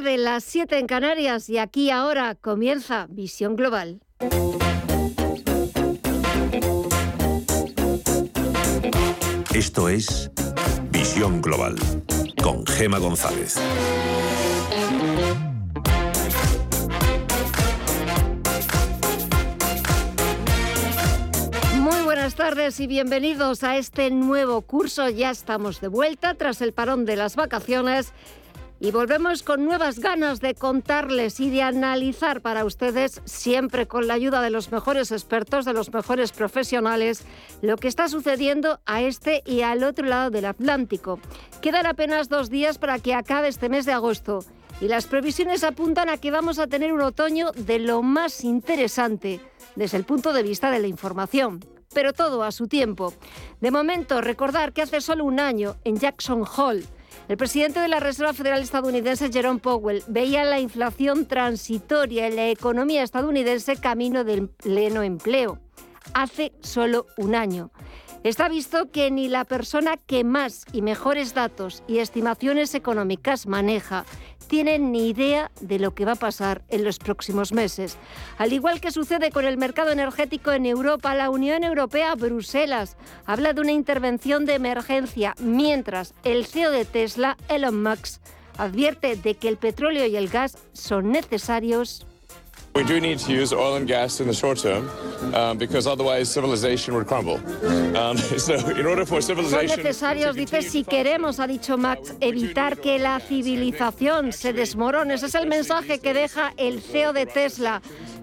de las 7 en Canarias y aquí ahora comienza Visión Global. Esto es Visión Global con Gema González. Muy buenas tardes y bienvenidos a este nuevo curso. Ya estamos de vuelta tras el parón de las vacaciones y volvemos con nuevas ganas de contarles y de analizar para ustedes, siempre con la ayuda de los mejores expertos, de los mejores profesionales, lo que está sucediendo a este y al otro lado del Atlántico. Quedan apenas dos días para que acabe este mes de agosto y las previsiones apuntan a que vamos a tener un otoño de lo más interesante desde el punto de vista de la información pero todo a su tiempo. De momento, recordar que hace solo un año, en Jackson Hole, el presidente de la Reserva Federal estadounidense, Jerome Powell, veía la inflación transitoria en la economía estadounidense camino del pleno empleo. Hace solo un año. Está visto que ni la persona que más y mejores datos y estimaciones económicas maneja tienen ni idea de lo que va a pasar en los próximos meses. Al igual que sucede con el mercado energético en Europa, la Unión Europea, Bruselas, habla de una intervención de emergencia, mientras el CEO de Tesla, Elon Musk, advierte de que el petróleo y el gas son necesarios We do need to use oil and gas in the short term um, because otherwise civilization would crumble. Um, so in order for civilization Son necesarios, dice, si queremos, ha dicho Max, evitar que la civilización se desmorone. Ese es el mensaje que deja el CEO de Tesla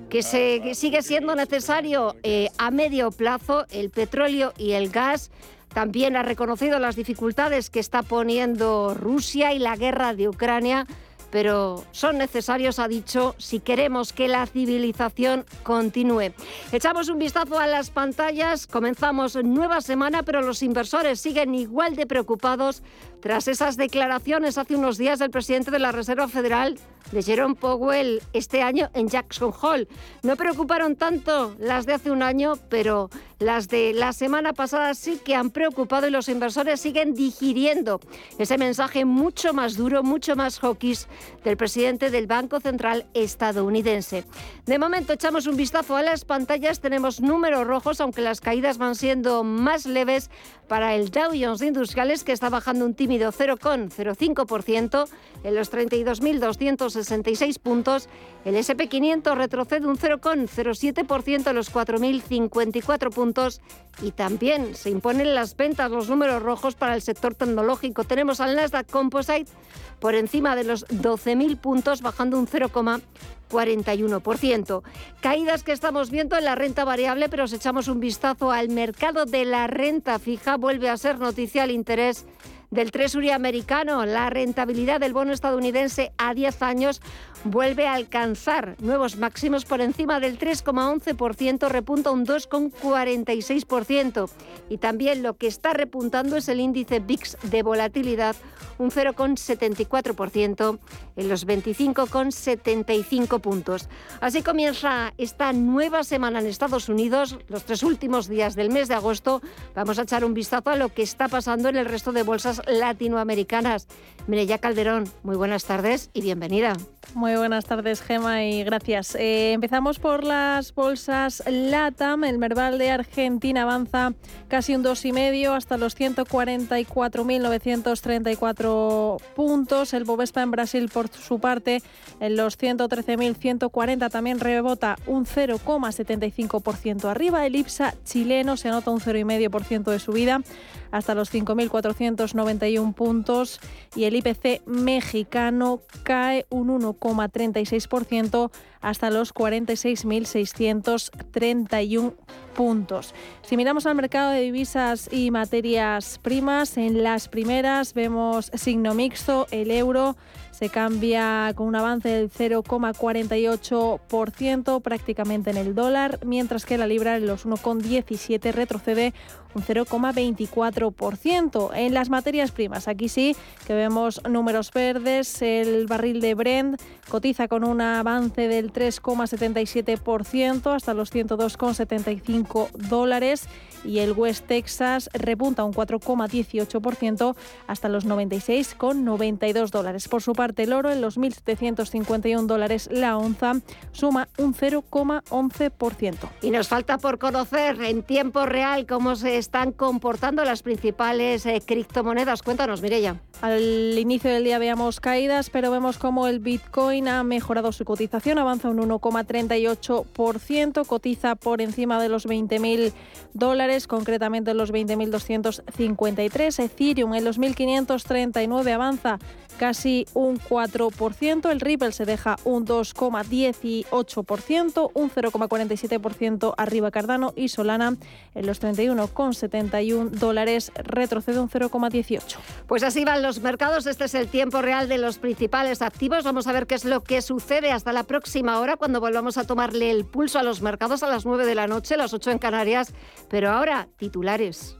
que, se, que sigue siendo necesario eh, a medio plazo el petróleo y el gas. También ha reconocido las dificultades que está poniendo Rusia y la guerra de Ucrania pero son necesarios, ha dicho, si queremos que la civilización continúe. Echamos un vistazo a las pantallas, comenzamos nueva semana, pero los inversores siguen igual de preocupados tras esas declaraciones hace unos días del presidente de la Reserva Federal, de Jerome Powell, este año en Jackson Hole. No preocuparon tanto las de hace un año, pero las de la semana pasada sí que han preocupado y los inversores siguen digiriendo ese mensaje mucho más duro, mucho más hawkish del presidente del Banco Central estadounidense. De momento echamos un vistazo a las pantallas, tenemos números rojos, aunque las caídas van siendo más leves para el Dow Jones Industriales, que está bajando un tímido 0,05% en los 32.266 puntos. El SP500 retrocede un 0,07% en los 4.054 puntos. Y también se imponen las ventas, los números rojos para el sector tecnológico. Tenemos al Nasdaq Composite por encima de los 12.000 puntos, bajando un 0,41%. Caídas que estamos viendo en la renta variable, pero si echamos un vistazo al mercado de la renta fija, vuelve a ser noticia el interés del Treasury americano. La rentabilidad del bono estadounidense a 10 años vuelve a alcanzar nuevos máximos por encima del 3,11%, repunta un 2,46%. Y también lo que está repuntando es el índice VIX de volatilidad, un 0,74% en los 25,75 puntos. Así comienza esta nueva semana en Estados Unidos, los tres últimos días del mes de agosto. Vamos a echar un vistazo a lo que está pasando en el resto de bolsas latinoamericanas. Mireya Calderón, muy buenas tardes y bienvenida. Muy buenas tardes, Gema, y gracias. Eh, empezamos por las bolsas LATAM. El Merval de Argentina avanza casi un 2,5 hasta los 144.934 puntos. El Bovespa en Brasil, por su parte, en los 113.140 también rebota un 0,75% arriba. El IPSA chileno se anota un 0,5% de subida hasta los 5.491 puntos y el IPC mexicano cae un 1,36% hasta los 46.631 puntos. Si miramos al mercado de divisas y materias primas, en las primeras vemos signo mixto, el euro se cambia con un avance del 0,48% prácticamente en el dólar, mientras que la libra en los 1,17 retrocede un 0,24%. En las materias primas, aquí sí que vemos números verdes, el barril de Brent cotiza con un avance del 3,77% hasta los 102,75 dólares y el West Texas repunta un 4,18% hasta los 96,92 dólares. Por su parte, el oro en los 1.751 dólares la onza suma un 0,11%. Y nos falta por conocer en tiempo real cómo se están comportando las principales eh, criptomonedas. Cuéntanos, Mireya. Al inicio del día veamos caídas, pero vemos cómo el Bitcoin ha mejorado su cotización, avanza un 1,38%, cotiza por encima de los 20.000 dólares, concretamente en los 20.253. Ethereum en los 1.539 avanza casi un 4%. El Ripple se deja un 2,18%, un 0,47% arriba Cardano y Solana en los 31,71 dólares retrocede un 0,18. Pues así van los mercados. Este es el tiempo real de los principales activos. Vamos a ver qué es lo que sucede hasta la próxima hora cuando volvamos a tomarle el pulso a los mercados a las 9 de la noche, las 8 en Canarias. Pero ahora, titulares.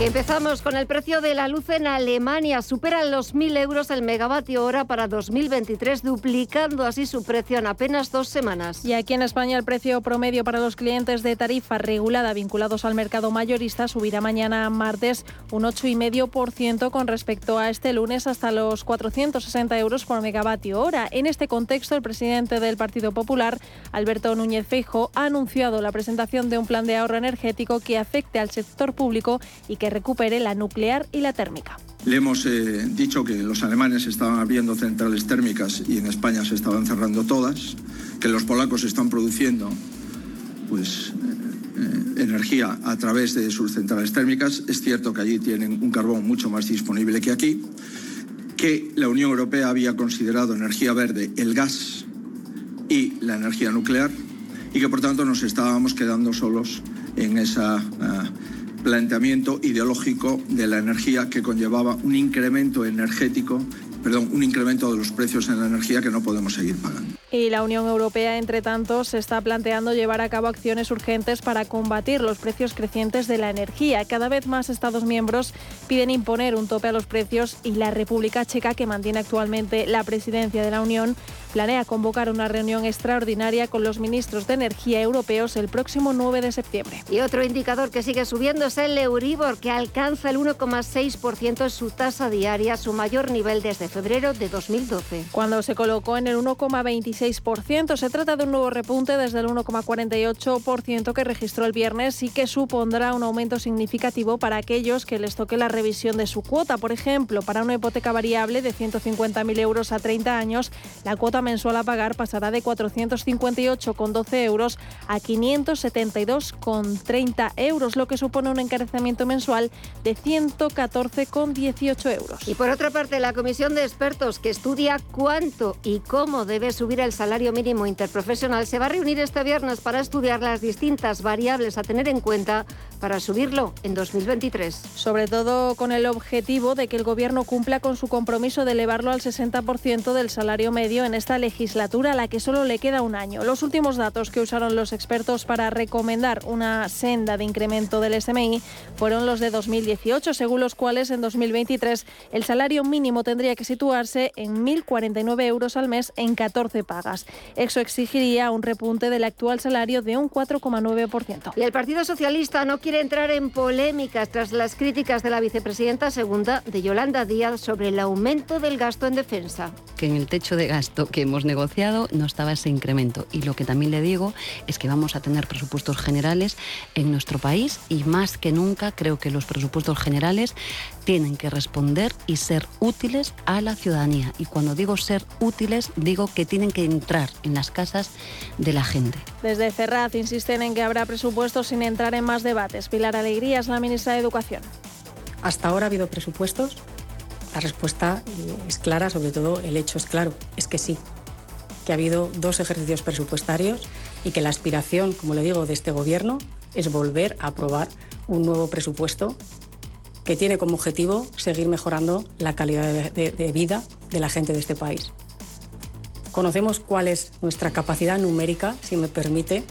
Empezamos con el precio de la luz en Alemania. Superan los 1.000 euros el megavatio hora para 2023, duplicando así su precio en apenas dos semanas. Y aquí en España el precio promedio para los clientes de tarifa regulada vinculados al mercado mayorista subirá mañana martes un 8,5% con respecto a este lunes hasta los 460 euros por megavatio hora. En este contexto, el presidente del Partido Popular, Alberto Núñez Feijo, ha anunciado la presentación de un plan de ahorro energético que afecte al sector público y que recupere la nuclear y la térmica. Le hemos eh, dicho que los alemanes estaban abriendo centrales térmicas y en España se estaban cerrando todas, que los polacos están produciendo pues, eh, energía a través de sus centrales térmicas. Es cierto que allí tienen un carbón mucho más disponible que aquí, que la Unión Europea había considerado energía verde el gas y la energía nuclear y que por tanto nos estábamos quedando solos en esa... Uh, planteamiento ideológico de la energía que conllevaba un incremento energético, perdón, un incremento de los precios en la energía que no podemos seguir pagando. Y la Unión Europea, entre tanto, se está planteando llevar a cabo acciones urgentes para combatir los precios crecientes de la energía. Cada vez más Estados miembros piden imponer un tope a los precios y la República Checa, que mantiene actualmente la presidencia de la Unión, planea convocar una reunión extraordinaria con los ministros de Energía europeos el próximo 9 de septiembre. Y otro indicador que sigue subiendo es el Euribor, que alcanza el 1,6% en su tasa diaria, su mayor nivel desde febrero de 2012. Cuando se colocó en el 1,26%, se trata de un nuevo repunte desde el 1,48% que registró el viernes y que supondrá un aumento significativo para aquellos que les toque la revisión de su cuota. Por ejemplo, para una hipoteca variable de 150.000 euros a 30 años, la cuota mensual a pagar pasará de 458,12 euros a 572,30 euros, lo que supone un encarecimiento mensual de 114,18 euros. Y por otra parte, la comisión de expertos que estudia cuánto y cómo debe subir el salario mínimo interprofesional se va a reunir este viernes para estudiar las distintas variables a tener en cuenta para subirlo en 2023. Sobre todo con el objetivo de que el Gobierno cumpla con su compromiso de elevarlo al 60% del salario medio en esta legislatura, a la que solo le queda un año. Los últimos datos que usaron los expertos para recomendar una senda de incremento del SMI fueron los de 2018, según los cuales en 2023 el salario mínimo tendría que situarse en 1.049 euros al mes en 14 pagas. Eso exigiría un repunte del actual salario de un 4,9%. Y el Partido Socialista no quiere entrar en polémicas tras las críticas de la vicepresidenta segunda de Yolanda Díaz sobre el aumento del gasto en defensa. Que en el techo de gasto que hemos negociado no estaba ese incremento. Y lo que también le digo es que vamos a tener presupuestos generales en nuestro país y más que nunca creo que los presupuestos generales tienen que responder y ser útiles a la ciudadanía. Y cuando digo ser útiles, digo que tienen que entrar en las casas de la gente. Desde Ferraz insisten en que habrá presupuestos sin entrar en más debates. Pilar Alegría es la ministra de Educación. Hasta ahora ha habido presupuestos. La respuesta es clara, sobre todo el hecho es claro, es que sí, que ha habido dos ejercicios presupuestarios y que la aspiración, como le digo, de este Gobierno es volver a aprobar un nuevo presupuesto que tiene como objetivo seguir mejorando la calidad de, vida de la gente de este país. Conocemos cuál es nuestra capacidad numérica, si me permite,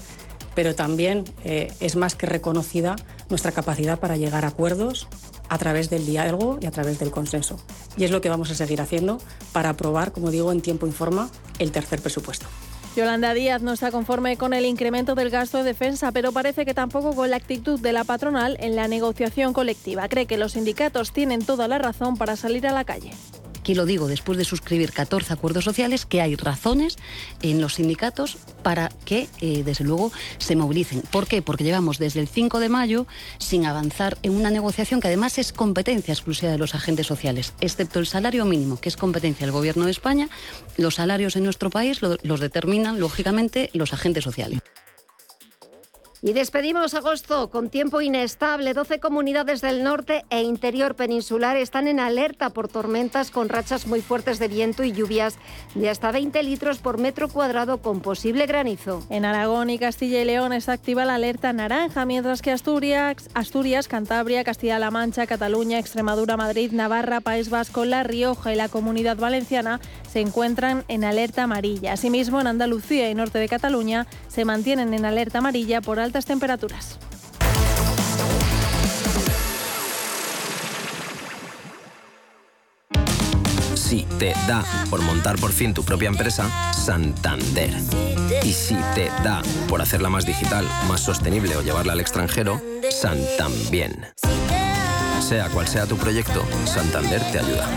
pero también eh, es más que reconocida nuestra capacidad para llegar a acuerdos a través del diálogo y a través del consenso. Y es lo que vamos a seguir haciendo para aprobar, como digo, en tiempo y forma el tercer presupuesto. Yolanda Díaz no está conforme con el incremento del gasto de defensa, pero parece que tampoco con la actitud de la patronal en la negociación colectiva. Cree que los sindicatos tienen toda la razón para salir a la calle aquí lo digo después de suscribir 14 acuerdos sociales, que hay razones en los sindicatos para que, eh, desde luego, se movilicen. ¿Por qué? Porque llevamos desde el 5 de mayo sin avanzar en una negociación que además es competencia exclusiva de los agentes sociales, excepto el salario mínimo, que es competencia del Gobierno de España. Los salarios en nuestro país los determinan, lógicamente, los agentes sociales. Y despedimos agosto con tiempo inestable. 12 comunidades del norte e interior peninsular están en alerta por tormentas con rachas muy fuertes de viento y lluvias de hasta 20 litros por metro cuadrado con posible granizo. En Aragón y Castilla y León está activa la alerta naranja, mientras que Asturias, Asturias Cantabria, Castilla-La Mancha, Cataluña, Extremadura, Madrid, Navarra, País Vasco, La Rioja y la Comunidad Valenciana se encuentran en alerta amarilla. Asimismo, en Andalucía y norte de Cataluña se mantienen en alerta amarilla por altas temperaturas. Si te da por montar por fin tu propia empresa, Santander. Y si te da por hacerla más digital, más sostenible o llevarla al extranjero, Santambién. Sea cual sea tu proyecto, Santander te ayuda.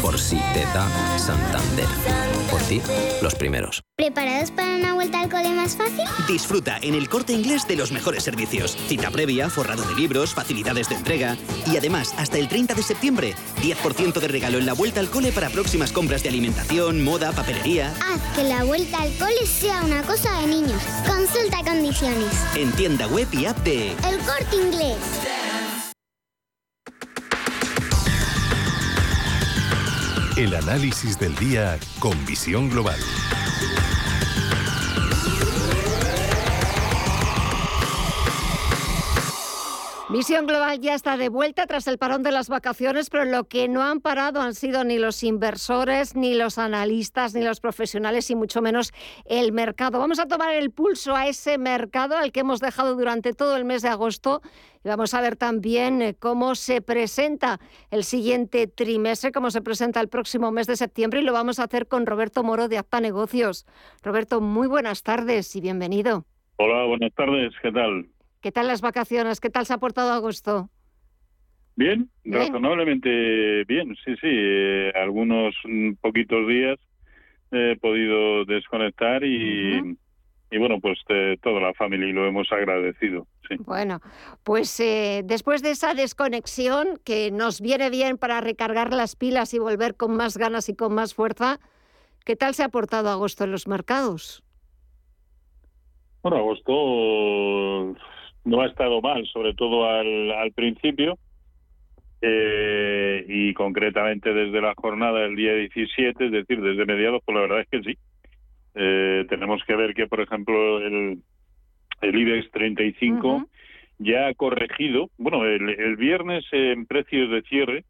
Por si te da Santander. Por ti, los primeros. ¿Preparados para una vuelta al cole más fácil? Disfruta en el corte inglés de los mejores servicios. Cita previa, forrado de libros, facilidades de entrega. Y además, hasta el 30 de septiembre, 10% de regalo en la vuelta al cole para próximas compras de alimentación, moda, papelería. Haz que la vuelta al cole sea una cosa de niños. Consulta condiciones. En tienda web y app de El corte inglés. El análisis del día con visión global. Visión Global ya está de vuelta tras el parón de las vacaciones, pero lo que no han parado han sido ni los inversores, ni los analistas, ni los profesionales y mucho menos el mercado. Vamos a tomar el pulso a ese mercado al que hemos dejado durante todo el mes de agosto y vamos a ver también eh, cómo se presenta el siguiente trimestre, cómo se presenta el próximo mes de septiembre y lo vamos a hacer con Roberto Moro de Acta Negocios. Roberto, muy buenas tardes y bienvenido. Hola, buenas tardes, ¿qué tal? ¿Qué tal las vacaciones? ¿Qué tal se ha portado agosto? Bien, razonablemente bien, sí, sí. Eh, algunos mm, poquitos días he podido desconectar y, y bueno, pues eh, toda la familia lo hemos agradecido. Sí. Bueno, pues eh, después de esa desconexión que nos viene bien para recargar las pilas y volver con más ganas y con más fuerza, ¿qué tal se ha portado agosto en los mercados? Bueno, agosto no ha estado mal, sobre todo al, al principio. Eh, y concretamente desde la jornada del día 17, es decir, desde mediados, pues la verdad es que sí. Eh, tenemos que ver que, por ejemplo, el, el IBEX 35 ya ha corregido, bueno, el, el viernes en precios de cierre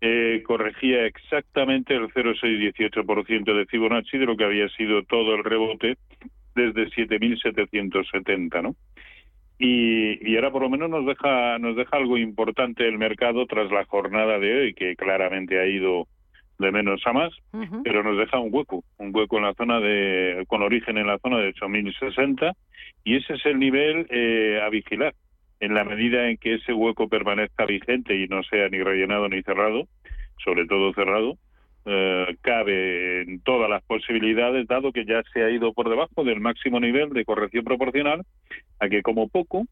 eh, corregía exactamente el 0,618% de Fibonacci de lo que había sido todo el rebote desde 7.770, ¿no? Y, y, ahora por lo menos nos deja nos deja algo importante el mercado tras la jornada de hoy que claramente ha ido de menos a más pero nos deja un hueco un hueco en la zona de con origen en la zona de 8060 y ese es el nivel eh, a vigilar. En la medida en que ese hueco permanezca vigente y no sea ni rellenado ni cerrado sobre todo cerrado eh, cabe en todas las posibilidades, dado que ya se ha ido por debajo del máximo nivel de corrección proporcional, a que como poco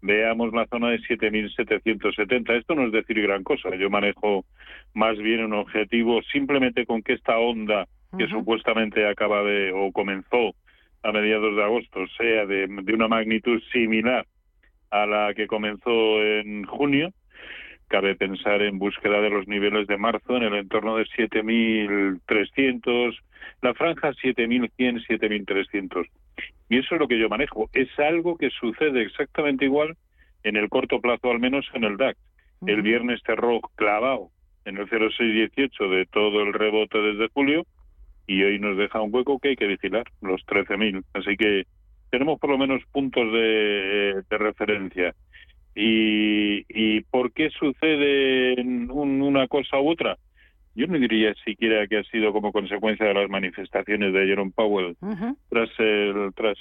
veamos la zona de 7.770. Esto no es decir gran cosa. Yo manejo más bien un objetivo simplemente con que esta onda que supuestamente acaba de o comenzó a mediados de agosto sea de, de una magnitud similar a la que comenzó en junio, cabe pensar en búsqueda de los niveles de marzo en el entorno de 7.300, la franja 7.100, 7.300. Y eso es lo que yo manejo. Es algo que sucede exactamente igual en el corto plazo, al menos en el DAX. El viernes cerró clavado en el 0,618 de todo el rebote desde julio y hoy nos deja un hueco que hay que vigilar, los 13.000. Así que tenemos por lo menos puntos de, de referencia ¿Y, y por qué sucede una cosa u otra? Yo no diría siquiera que ha sido como consecuencia de las manifestaciones de Jerome Powell tras el, tras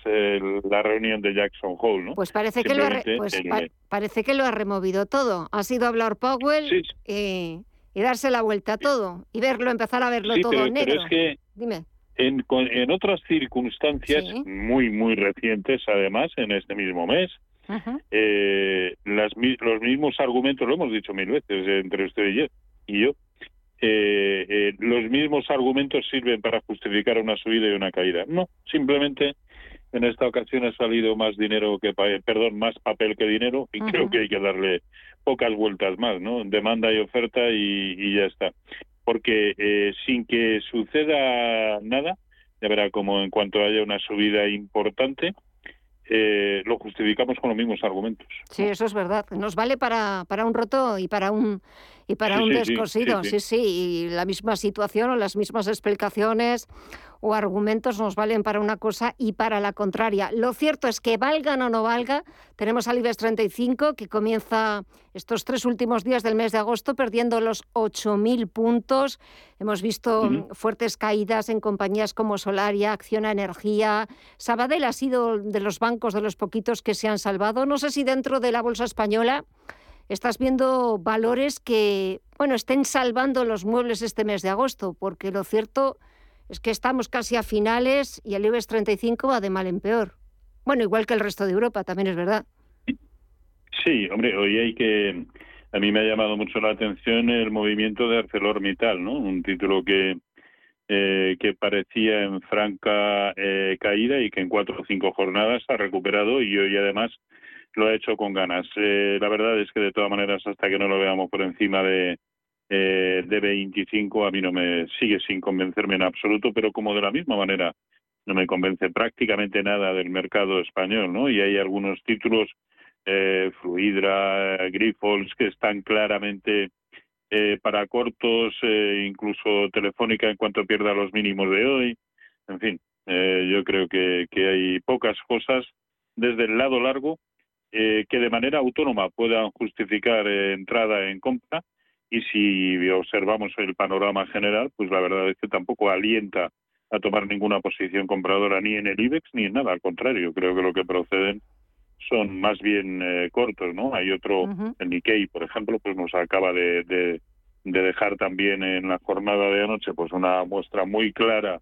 la reunión de Jackson Hole, ¿no? Pues parece que lo ha, pues parece que lo ha removido todo. Ha sido hablar Powell y, darse la vuelta a todo y verlo, empezar a verlo todo negro. Pero es que Dime. En, en otras circunstancias muy muy recientes, además, en este mismo mes, eh, las, los mismos argumentos, lo hemos dicho mil veces entre usted y yo, y yo eh, eh, los mismos argumentos sirven para justificar una subida y una caída. No, simplemente en esta ocasión ha salido más dinero que, perdón, más papel que dinero y creo que hay que darle pocas vueltas más, ¿no? Demanda y oferta y, ya está. Porque eh, sin que suceda nada, ya verá como en cuanto haya una subida importante, eh, lo justificamos con los mismos argumentos. Sí, eso es verdad. Nos vale para, para un roto y para un y para un descosido. Sí sí, Y la misma situación o las mismas explicaciones o argumentos nos valen para una cosa y para la contraria. Lo cierto es que valgan o no valga, tenemos al IBEX 35 que comienza estos tres últimos días del mes de agosto perdiendo los 8.000 puntos. Hemos visto fuertes caídas en compañías como Solaria, Acciona Energía. Sabadell ha sido de los bancos de los poquitos que se han salvado. No sé si dentro de la bolsa española estás viendo valores que, bueno, estén salvando los muebles este mes de agosto, porque lo cierto es que estamos casi a finales y el IBEX 35 va de mal en peor. Bueno, igual que el resto de Europa, también es verdad. Sí, hombre, hoy hay que... A mí me ha llamado mucho la atención el movimiento de ArcelorMittal, ¿no? Un título que, eh, que parecía en franca eh, caída y que en cuatro o cinco jornadas ha recuperado y hoy además lo ha hecho con ganas. Eh, la verdad es que de todas maneras hasta que no lo veamos por encima de, eh, de 25 a mí no me sigue sin convencerme en absoluto, pero como de la misma manera no me convence prácticamente nada del mercado español, ¿no? Y hay algunos títulos, eh, Fluidra, Grifols, que están claramente eh, para cortos, eh, incluso Telefónica en cuanto pierda los mínimos de hoy. En fin, eh, yo creo que, que hay pocas cosas desde el lado largo eh, que de manera autónoma puedan justificar eh, entrada en compra y si observamos el panorama general, pues la verdad es que tampoco alienta a tomar ninguna posición compradora ni en el IBEX ni en nada, al contrario, creo que lo que proceden son más bien eh, cortos, ¿no? Hay otro, el Nikkei, por ejemplo, pues nos acaba de, de, dejar también en la jornada de anoche pues una muestra muy clara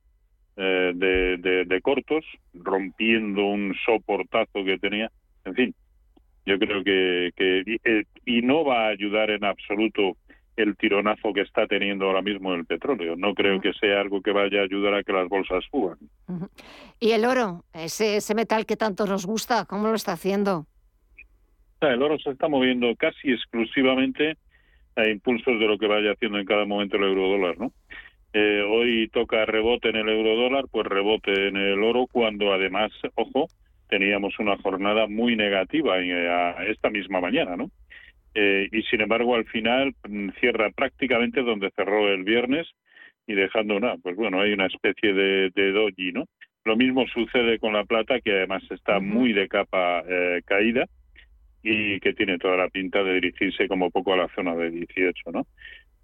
de, de cortos, rompiendo un soportazo que tenía. En fin, yo creo que, eh, y no va a ayudar en absoluto el tironazo que está teniendo ahora mismo el petróleo. No creo que sea algo que vaya a ayudar a que las bolsas suban. ¿Y el oro? Ese, ese metal que tanto nos gusta, ¿cómo lo está haciendo? El oro se está moviendo casi exclusivamente a impulsos de lo que vaya haciendo en cada momento el eurodólar, ¿no? Eh, hoy toca rebote en el eurodólar, pues rebote en el oro, cuando además, ojo, teníamos una jornada muy negativa eh, esta misma mañana, ¿no? Eh, y sin embargo, al final mm, cierra prácticamente donde cerró el viernes y dejando una, pues bueno, hay una especie de, de doji, ¿no? Lo mismo sucede con la plata, que además está muy de capa eh, caída y que tiene toda la pinta de dirigirse como poco a la zona de 18, ¿no?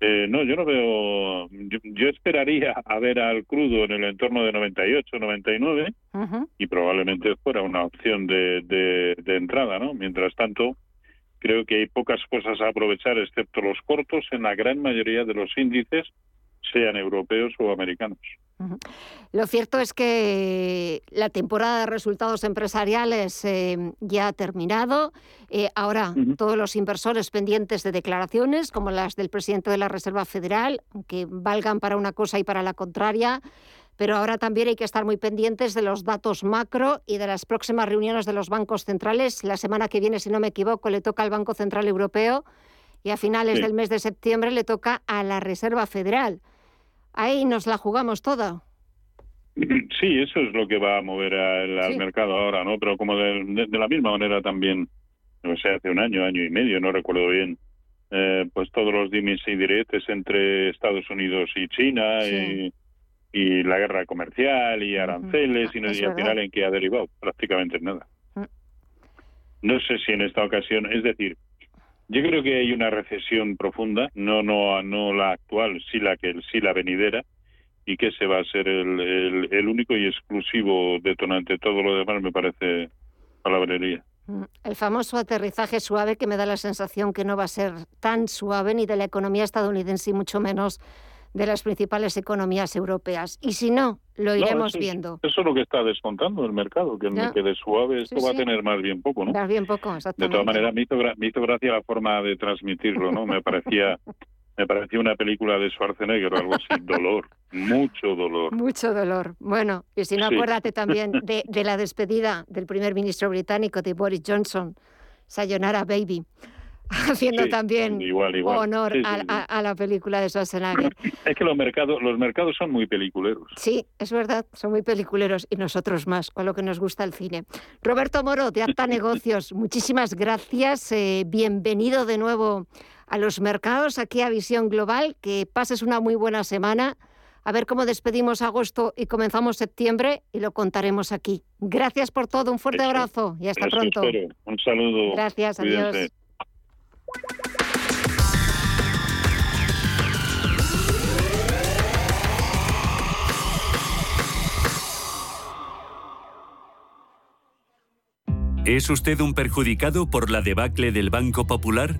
Eh, no, yo no veo. Yo, esperaría a ver al crudo en el entorno de 98, 99 y probablemente fuera una opción de, de, entrada, ¿no? Mientras tanto, creo que hay pocas cosas a aprovechar, excepto los cortos, en la gran mayoría de los índices, sean europeos o americanos. Lo cierto es que la temporada de resultados empresariales eh, ya ha terminado. Eh, ahora todos los inversores pendientes de declaraciones, como las del presidente de la Reserva Federal, que valgan para una cosa y para la contraria, pero ahora también hay que estar muy pendientes de los datos macro y de las próximas reuniones de los bancos centrales. La semana que viene, si no me equivoco, le toca al Banco Central Europeo y a finales del mes de septiembre le toca a la Reserva Federal. Ahí nos la jugamos toda. Sí, eso es lo que va a mover al, mercado ahora, ¿no? Pero como de, la misma manera también, no sé, hace un año, año y medio, no recuerdo bien, eh, pues todos los dimes y diretes entre Estados Unidos y China y, la guerra comercial y aranceles y, no, y al final en qué ha derivado prácticamente nada. Mm. No sé si en esta ocasión, es decir, Yo creo que hay una recesión profunda, no no no la actual, sí la que sí la venidera, y que ese va a ser el, el, único y exclusivo detonante. Todo lo demás me parece palabrería. Mm, el famoso aterrizaje suave que me da la sensación que no va a ser tan suave ni de la economía estadounidense y mucho menos de las principales economías europeas. Y si no, lo iremos viendo. Eso es lo que está descontando el mercado, que me quede suave, esto va a tener más bien poco, ¿no? Más bien poco, exactamente. De todas maneras, me hizo, me hizo gracia la forma de transmitirlo, ¿no? Me parecía me parecía una película de Schwarzenegger algo así, dolor, mucho dolor. Mucho dolor. Bueno, y si no, acuérdate también de, de, la despedida del primer ministro británico, de Boris Johnson, Sayonara Baby. Haciendo también honor a, la película de Schwarzenegger. Es que los mercados, los mercados son muy peliculeros. Sí, es verdad, son muy peliculeros y nosotros más, con lo que nos gusta el cine. Roberto Moro, de Acta Negocios, muchísimas gracias. Eh, bienvenido de nuevo a los mercados, aquí a Visión Global. Que pases una muy buena semana. A ver cómo despedimos agosto y comenzamos septiembre y lo contaremos aquí. Gracias por todo, un fuerte abrazo y hasta pronto. Un saludo. Gracias, adiós. ¿Es usted un perjudicado por la debacle del Banco Popular?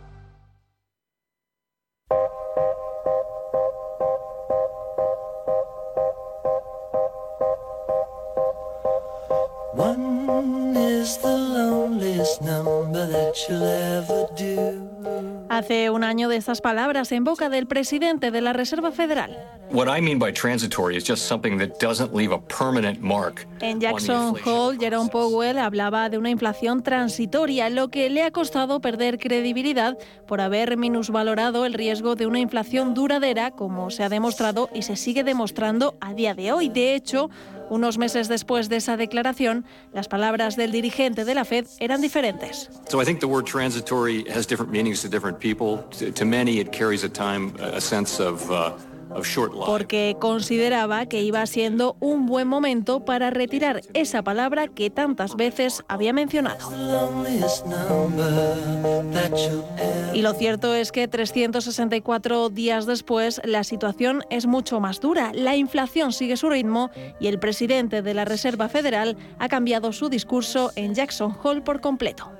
Hace un año de estas palabras en boca del presidente de la Reserva Federal. En Jackson Hole, Jerome Powell hablaba de una inflación transitoria, lo que le ha costado perder credibilidad por haber minusvalorado el riesgo de una inflación duradera, como se ha demostrado y se sigue demostrando a día de hoy. De hecho, unos meses después de esa declaración, las palabras del dirigente de la Fed eran diferentes. So I think the word transitory has different meanings to different people. To, to many, it carries at time a sense of uh, porque consideraba que iba siendo un buen momento para retirar esa palabra que tantas veces había mencionado. Y lo cierto es que 364 días después la situación es mucho más dura. La inflación sigue su ritmo y el presidente de la Reserva Federal ha cambiado su discurso en Jackson Hole por completo.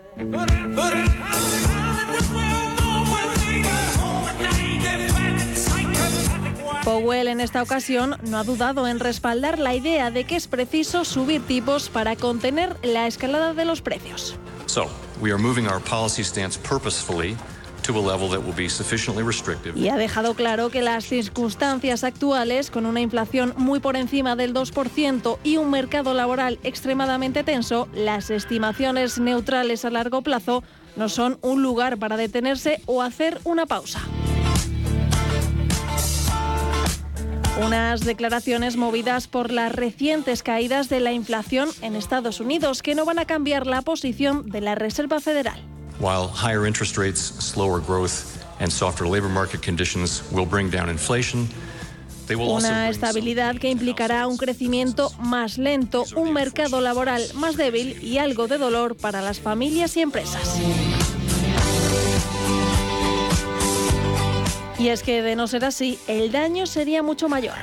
Powell en esta ocasión no ha dudado en respaldar la idea de que es preciso subir tipos para contener la escalada de los precios. Y ha dejado claro que las circunstancias actuales, con una inflación muy por encima del 2% y un mercado laboral extremadamente tenso, las estimaciones neutrales a largo plazo no son un lugar para detenerse o hacer una pausa. Unas declaraciones movidas por las recientes caídas de la inflación en Estados Unidos que no van a cambiar la posición de la Reserva Federal. While higher interest rates, slower growth and softer labor market conditions will bring down inflation, una estabilidad que implicará un crecimiento más lento, un mercado laboral más débil y algo de dolor para las familias y empresas. Y es que de no ser así, el daño sería mucho mayor.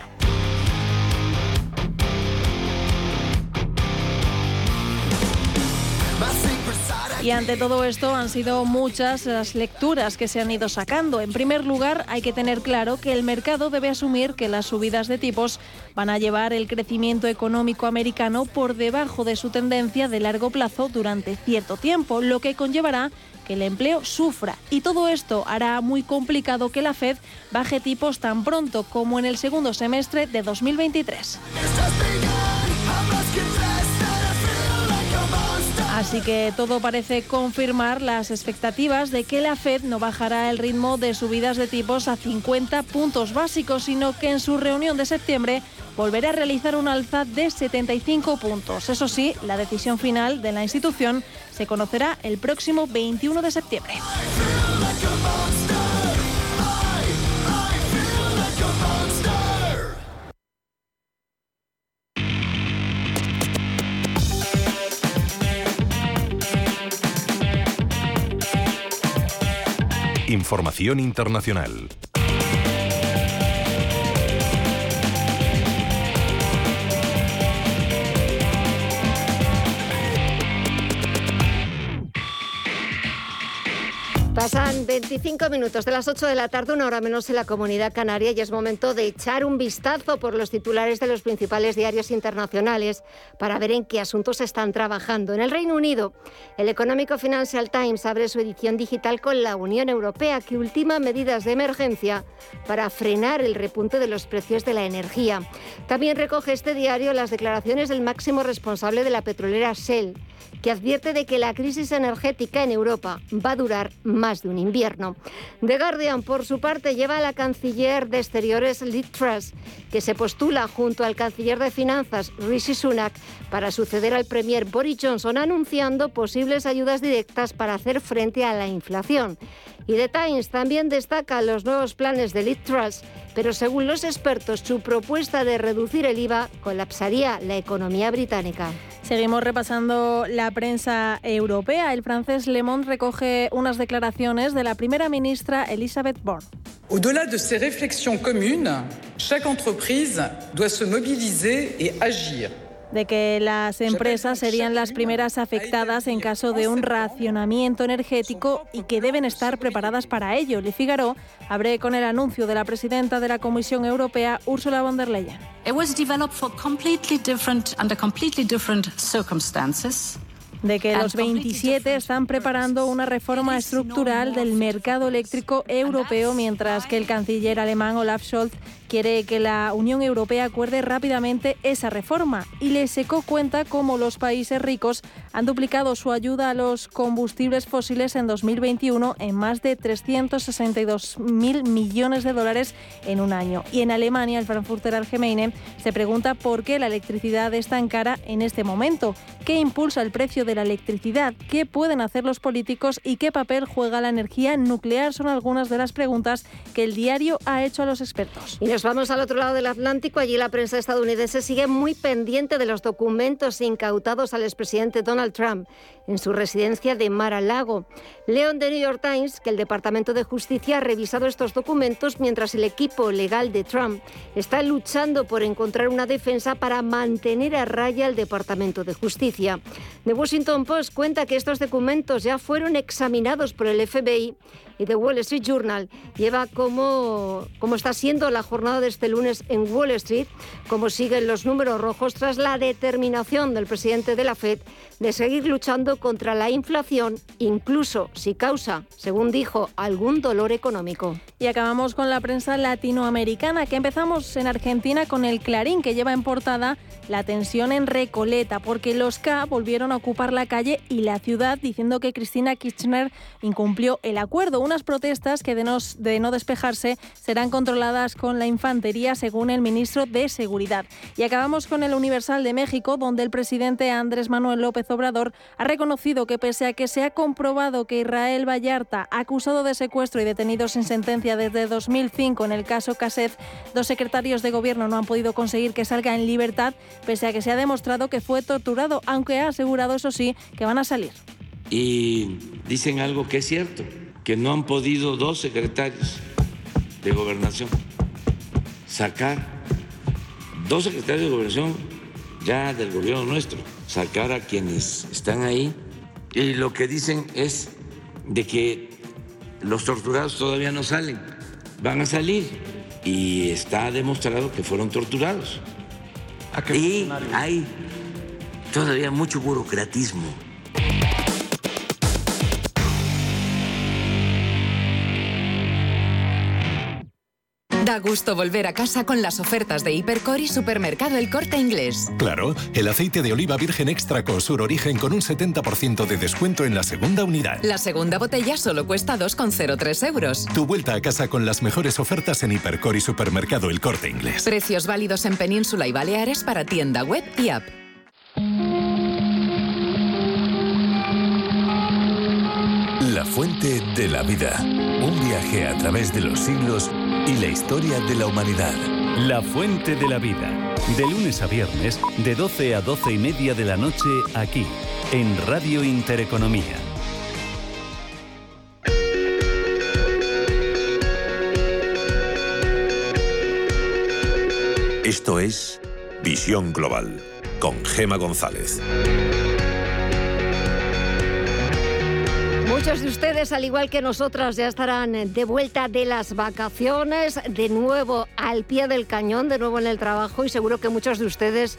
Y ante todo esto han sido muchas las lecturas que se han ido sacando. En primer lugar, hay que tener claro que el mercado debe asumir que las subidas de tipos van a llevar el crecimiento económico americano por debajo de su tendencia de largo plazo durante cierto tiempo, lo que conllevará que el empleo sufra. Y todo esto hará muy complicado que la Fed baje tipos tan pronto como en el segundo semestre de 2023. Así que todo parece confirmar las expectativas de que la Fed no bajará el ritmo de subidas de tipos a 50 puntos básicos, sino que en su reunión de septiembre volverá a realizar un alza de 75 puntos. Eso sí, la decisión final de la institución se conocerá el próximo 21 de septiembre. Información internacional. Pasan 25 minutos de las 8 de la tarde, una hora menos en la comunidad canaria, y es momento de echar un vistazo por los titulares de los principales diarios internacionales para ver en qué asuntos están trabajando. En el Reino Unido, el Económico Financial Times abre su edición digital con la Unión Europea, que ultima medidas de emergencia para frenar el repunte de los precios de la energía. También recoge este diario las declaraciones del máximo responsable de la petrolera Shell que advierte de que la crisis energética en Europa va a durar más de un invierno. The Guardian, por su parte, lleva a la canciller de Exteriores Liz Truss, que se postula junto al canciller de Finanzas Rishi Sunak para suceder al premier Boris Johnson, anunciando posibles ayudas directas para hacer frente a la inflación. Y The Times también destaca los nuevos planes de Liz Truss, pero según los expertos, su propuesta de reducir el IVA colapsaría la economía británica. Seguimos repasando la prensa europea. El francés Le Monde recoge unas declaraciones de la primera ministra Elisabeth Borne. Au-delà de ces réflexions communes, chaque entreprise doit se mobiliser et agir de que las empresas serían las primeras afectadas en caso de un racionamiento energético y que deben estar preparadas para ello. Le Figaro abre con el anuncio de la presidenta de la Comisión Europea, Ursula von der Leyen. It was developed for completely different under completely different circumstances de que los 27 están preparando una reforma estructural del mercado eléctrico europeo, mientras que el canciller alemán Olaf Scholz quiere que la Unión Europea acuerde rápidamente esa reforma y le secó cuenta cómo los países ricos han duplicado su ayuda a los combustibles fósiles en 2021 en más de 362.000 millones de dólares en un año. Y en Alemania, el Frankfurter Allgemeine se pregunta por qué la electricidad es tan cara en este momento, qué impulsa el precio de la electricidad, qué pueden hacer los políticos y qué papel juega la energía nuclear son algunas de las preguntas que el diario ha hecho a los expertos. Nos vamos al otro lado del Atlántico. Allí la prensa estadounidense sigue muy pendiente de los documentos incautados al expresidente Donald Trump en su residencia de Mar-a-Lago. León de New York Times que el Departamento de Justicia ha revisado estos documentos mientras el equipo legal de Trump está luchando por encontrar una defensa para mantener a raya el Departamento de Justicia. The Washington Post cuenta que estos documentos ya fueron examinados por el FBI y The Wall Street Journal lleva cómo, cómo está siendo la jornada de este lunes en Wall Street, cómo siguen los números rojos tras la determinación del presidente de la Fed de seguir luchando contra la inflación, incluso si causa, según dijo, algún dolor económico. Y acabamos con la prensa latinoamericana, que empezamos en Argentina con el Clarín, que lleva en portada la tensión en Recoleta, porque los K volvieron a ocupar la calle y la ciudad diciendo que Cristina Kirchner incumplió el acuerdo. Unas protestas que de no, de no despejarse serán controladas con la infantería, según el ministro de Seguridad. Y acabamos con el Universal de México, donde el presidente Andrés Manuel López Obrador ha reconocido que pese a que se ha comprobado que Israel Vallarta, acusado de secuestro y detenido sin sentencia desde 2005 en el caso Caset, dos secretarios de gobierno no han podido conseguir que salga en libertad, pese a que se ha demostrado que fue torturado, aunque ha asegurado, eso sí, que van a salir. Y dicen algo que es cierto, que no han podido dos secretarios de gobernación sacar, dos secretarios de gobernación ya del gobierno nuestro, sacar a quienes están ahí. Y lo que dicen es de que los torturados todavía no salen, van a salir. Y está demostrado que fueron torturados. Y hay todavía mucho burocratismo. Da gusto volver a casa con las ofertas de Hipercor y Supermercado El Corte Inglés. Claro, el aceite de oliva virgen extra con sur origen con un 70% de descuento en la segunda unidad. La segunda botella solo cuesta 2,03 euros. Tu vuelta a casa con las mejores ofertas en Hipercor y Supermercado El Corte Inglés. Precios válidos en Península y Baleares para tienda web y app. La fuente de la vida. Un viaje a través de los siglos y la historia de la humanidad. La Fuente de la Vida. De lunes a viernes, de 12 a 12 y media de la noche, aquí, en Radio Intereconomía. Esto es Visión Global con Gema González. Muchos de ustedes, al igual que nosotras, ya estarán de vuelta de las vacaciones, de nuevo al pie del cañón, de nuevo en el trabajo y seguro que muchos de ustedes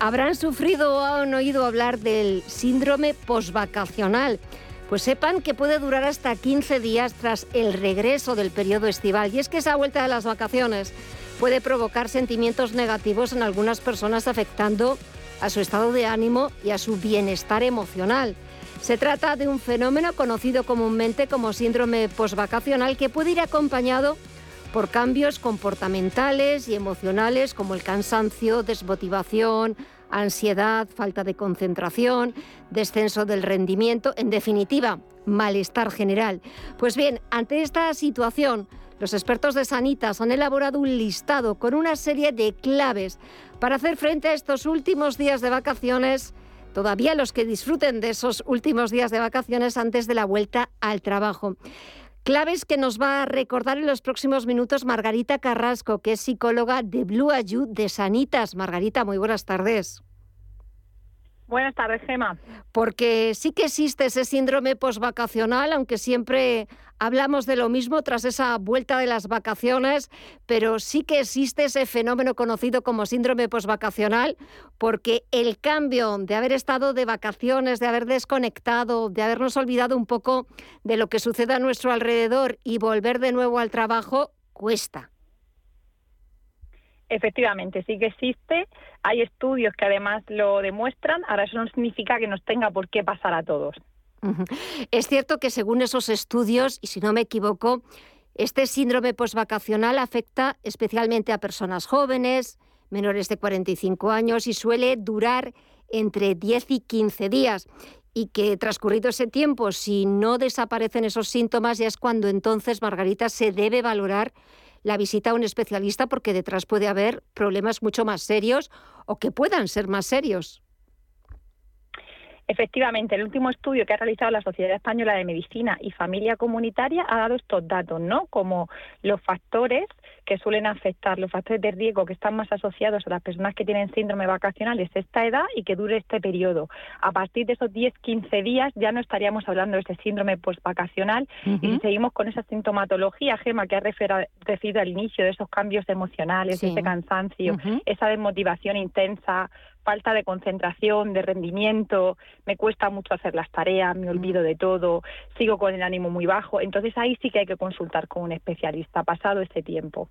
habrán sufrido o han oído hablar del síndrome posvacacional. Pues sepan que puede durar hasta 15 días tras el regreso del periodo estival. Y es que esa vuelta de las vacaciones puede provocar sentimientos negativos en algunas personas afectando a su estado de ánimo y a su bienestar emocional. Se trata de un fenómeno conocido comúnmente como síndrome posvacacional que puede ir acompañado por cambios comportamentales y emocionales como el cansancio, desmotivación, ansiedad, falta de concentración, descenso del rendimiento, en definitiva, malestar general. Pues bien, ante esta situación, los expertos de Sanitas han elaborado un listado con una serie de claves para hacer frente a estos últimos días de vacaciones todavía los que disfruten de esos últimos días de vacaciones antes de la vuelta al trabajo. Claves que nos va a recordar en los próximos minutos Margarita Carrasco, que es psicóloga de Blue Ayud de Sanitas. Margarita, muy buenas tardes. Buenas tardes, Gema. Porque sí que existe ese síndrome posvacacional, aunque siempre hablamos de lo mismo tras esa vuelta de las vacaciones, pero sí que existe ese fenómeno conocido como síndrome posvacacional, porque el cambio de haber estado de vacaciones, de haber desconectado, de habernos olvidado un poco de lo que sucede a nuestro alrededor y volver de nuevo al trabajo, cuesta. Efectivamente, sí que existe. Hay estudios que además lo demuestran. Ahora eso no significa que nos tenga por qué pasar a todos. Es cierto que según esos estudios, y si no me equivoco, este síndrome posvacacional afecta especialmente a personas jóvenes, menores de 45 años y suele durar entre 10 y 15 días. Y que transcurrido ese tiempo, si no desaparecen esos síntomas, ya es cuando entonces, Margarita, se debe valorar la visita a un especialista porque detrás puede haber problemas mucho más serios o que puedan ser más serios. Efectivamente, el último estudio que ha realizado la Sociedad Española de Medicina y Familia Comunitaria ha dado estos datos, ¿no? Como los factores que suelen afectar, los factores de riesgo que están más asociados a las personas que tienen síndrome vacacional es esta edad y que dure este periodo. A partir de esos 10-15 días ya no estaríamos hablando de este síndrome postvacacional y si seguimos con esa sintomatología, Gema, que ha referido al inicio de esos cambios emocionales, ese cansancio, esa desmotivación intensa, falta de concentración, de rendimiento, me cuesta mucho hacer las tareas, me olvido de todo, sigo con el ánimo muy bajo. Entonces ahí sí que hay que consultar con un especialista pasado este tiempo.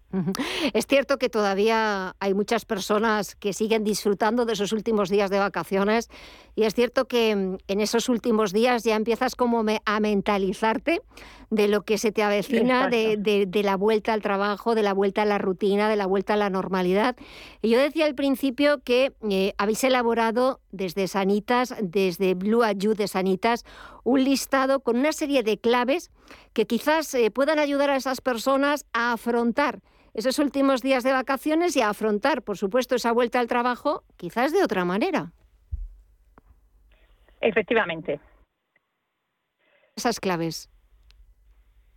Es cierto que todavía hay muchas personas que siguen disfrutando de esos últimos días de vacaciones y es cierto que mm, en esos últimos días ya empiezas como a mentalizarte de lo que se te avecina, de, la vuelta al trabajo, de la vuelta a la rutina, de la vuelta a la normalidad. Y yo decía al principio que eh, habéis elaborado desde Sanitas, desde Blue Ayud de Sanitas, un listado con una serie de claves que quizás eh, puedan ayudar a esas personas a afrontar esos últimos días de vacaciones y a afrontar, por supuesto, esa vuelta al trabajo, quizás de otra manera. Efectivamente. Esas claves.